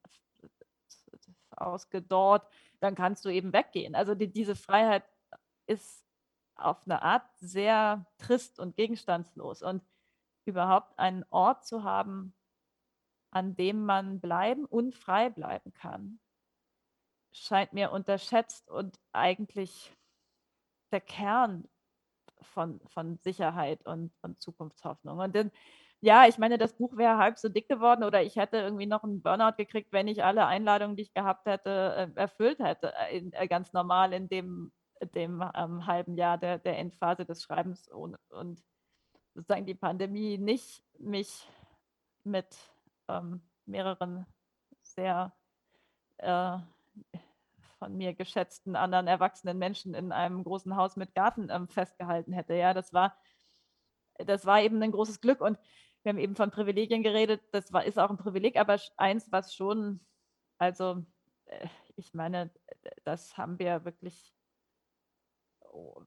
ausgedorrt, dann kannst du eben weggehen. Also die, diese Freiheit ist auf eine Art sehr trist und gegenstandslos. Und überhaupt einen Ort zu haben, an dem man bleiben und frei bleiben kann, scheint mir unterschätzt und eigentlich der Kern von, von Sicherheit und, und Zukunftshoffnung. Und dann, ja, ich meine, das Buch wäre halb so dick geworden oder ich hätte irgendwie noch einen Burnout gekriegt, wenn ich alle Einladungen, die ich gehabt hätte, äh, erfüllt hätte, äh, in, äh, ganz normal in dem, dem ähm, halben Jahr der, der Endphase des Schreibens. Und, und sozusagen die Pandemie nicht mich mit ähm, mehreren sehr äh, von mir geschätzten anderen erwachsenen Menschen in einem großen Haus mit Garten ähm, festgehalten hätte. Ja, das war, das war eben ein großes Glück und wir haben eben von Privilegien geredet. Das war, ist auch ein Privileg, aber eins, was schon, also äh, ich meine, das haben wir wirklich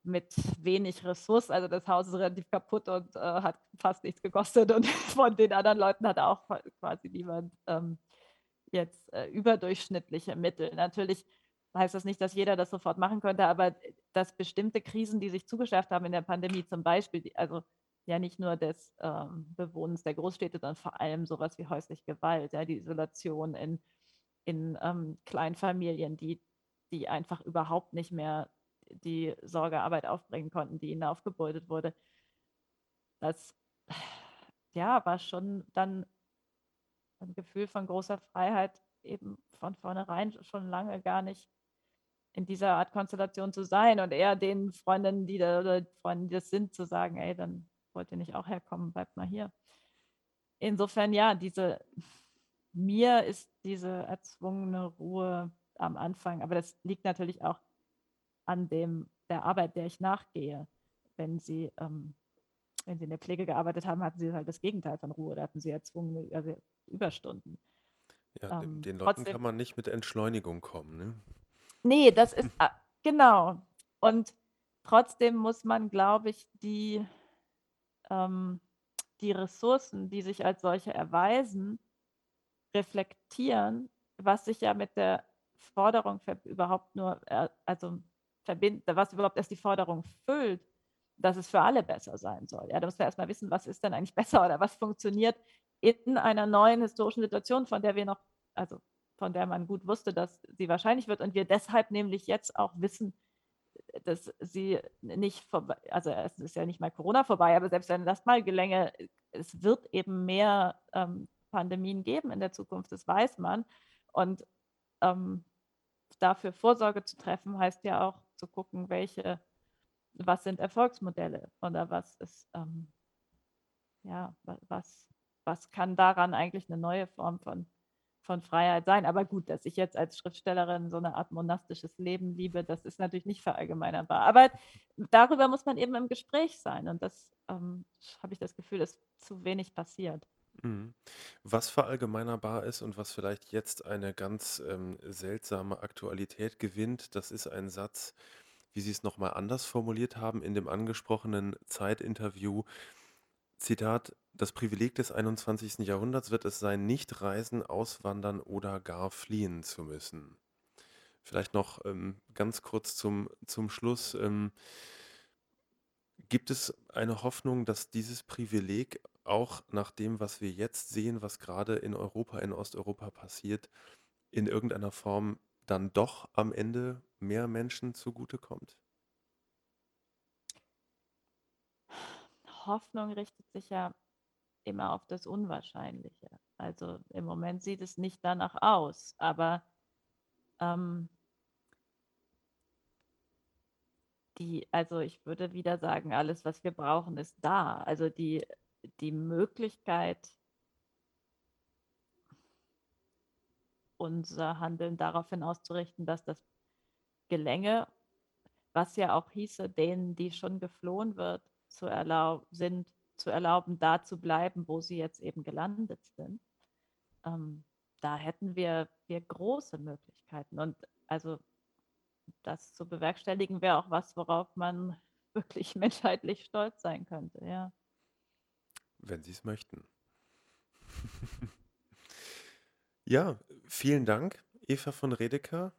mit wenig Ressourcen. Also das Haus ist relativ kaputt und äh, hat fast nichts gekostet. Und von den anderen Leuten hat auch quasi niemand ähm, jetzt äh, überdurchschnittliche Mittel. Natürlich heißt das nicht, dass jeder das sofort machen könnte, aber dass bestimmte Krisen, die sich zugeschärft haben in der Pandemie, zum Beispiel, die, also ja nicht nur des ähm, Bewohnens der Großstädte, sondern vor allem sowas wie häusliche Gewalt, ja, die Isolation in, in ähm, Kleinfamilien, die, die einfach überhaupt nicht mehr die Sorgearbeit aufbringen konnten, die ihnen aufgebeutet wurde. Das ja, war schon dann ein Gefühl von großer Freiheit, eben von vornherein schon lange gar nicht in dieser Art Konstellation zu sein und eher den Freundinnen, die da oder Freunden, die das sind, zu sagen, ey, dann wollt ihr nicht auch herkommen, bleibt mal hier. Insofern ja, diese mir ist diese erzwungene Ruhe am Anfang, aber das liegt natürlich auch an dem, der Arbeit, der ich nachgehe. Wenn Sie, ähm, wenn Sie in der Pflege gearbeitet haben, hatten Sie halt das Gegenteil von Ruhe, da hatten Sie erzwungene also Überstunden. Ja, ähm, den Leuten trotzdem, kann man nicht mit Entschleunigung kommen. Ne? Nee, das ist, ah, genau. Und trotzdem muss man, glaube ich, die, ähm, die Ressourcen, die sich als solche erweisen, reflektieren, was sich ja mit der Forderung überhaupt nur, äh, also verbinden, was überhaupt erst die Forderung füllt, dass es für alle besser sein soll. Ja, da muss man erstmal wissen, was ist denn eigentlich besser oder was funktioniert in einer neuen historischen Situation, von der wir noch, also von der man gut wusste, dass sie wahrscheinlich wird und wir deshalb nämlich jetzt auch wissen, dass sie nicht vorbei, also es ist ja nicht mal Corona vorbei, aber selbst wenn das mal gelänge, es wird eben mehr ähm, Pandemien geben in der Zukunft, das weiß man. Und ähm, dafür Vorsorge zu treffen, heißt ja auch zu gucken, welche, was sind Erfolgsmodelle oder was ist, ähm, ja, was, was kann daran eigentlich eine neue Form von, von Freiheit sein. Aber gut, dass ich jetzt als Schriftstellerin so eine Art monastisches Leben liebe, das ist natürlich nicht verallgemeinerbar. Aber darüber muss man eben im Gespräch sein und das ähm, habe ich das Gefühl, ist zu wenig passiert. Mhm. Was verallgemeinerbar ist und was vielleicht jetzt eine ganz ähm, seltsame Aktualität gewinnt, das ist ein Satz, wie Sie es nochmal anders formuliert haben in dem angesprochenen Zeitinterview. Zitat, das Privileg des 21. Jahrhunderts wird es sein, nicht reisen, auswandern oder gar fliehen zu müssen. Vielleicht noch ähm, ganz kurz zum, zum Schluss. Ähm, gibt es eine Hoffnung, dass dieses Privileg auch nach dem, was wir jetzt sehen, was gerade in Europa, in Osteuropa passiert, in irgendeiner Form dann doch am Ende mehr Menschen zugutekommt? Hoffnung richtet sich ja immer auf das Unwahrscheinliche. Also im Moment sieht es nicht danach aus, aber ähm, die, also ich würde wieder sagen, alles, was wir brauchen, ist da. Also die die Möglichkeit, unser Handeln daraufhin auszurichten, dass das gelänge, was ja auch hieße, denen, die schon geflohen wird, zu erlaub sind, zu erlauben, da zu bleiben, wo sie jetzt eben gelandet sind. Ähm, da hätten wir, wir große Möglichkeiten. Und also das zu bewerkstelligen wäre auch was, worauf man wirklich menschheitlich stolz sein könnte, ja. Wenn Sie es möchten. Ja, vielen Dank, Eva von Redeker,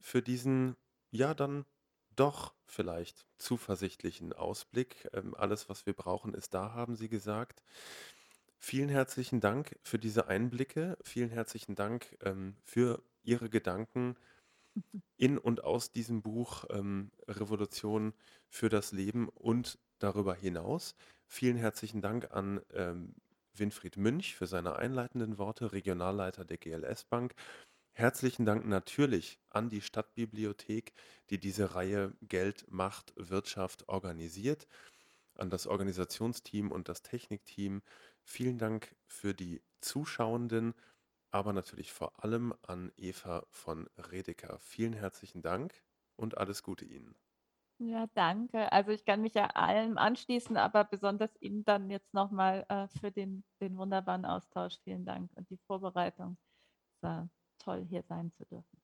für diesen, ja, dann doch vielleicht zuversichtlichen Ausblick. Ähm, alles, was wir brauchen, ist da, haben Sie gesagt. Vielen herzlichen Dank für diese Einblicke. Vielen herzlichen Dank ähm, für Ihre Gedanken in und aus diesem Buch ähm, Revolution für das Leben und darüber hinaus. Vielen herzlichen Dank an ähm, Winfried Münch für seine einleitenden Worte, Regionalleiter der GLS Bank. Herzlichen Dank natürlich an die Stadtbibliothek, die diese Reihe Geld, Macht, Wirtschaft organisiert, an das Organisationsteam und das Technikteam. Vielen Dank für die Zuschauenden aber natürlich vor allem an Eva von Redeker. Vielen herzlichen Dank und alles Gute Ihnen. Ja, danke. Also, ich kann mich ja allem anschließen, aber besonders Ihnen dann jetzt noch mal, äh, für den den wunderbaren Austausch vielen Dank und die Vorbereitung. Es war toll, hier sein zu dürfen.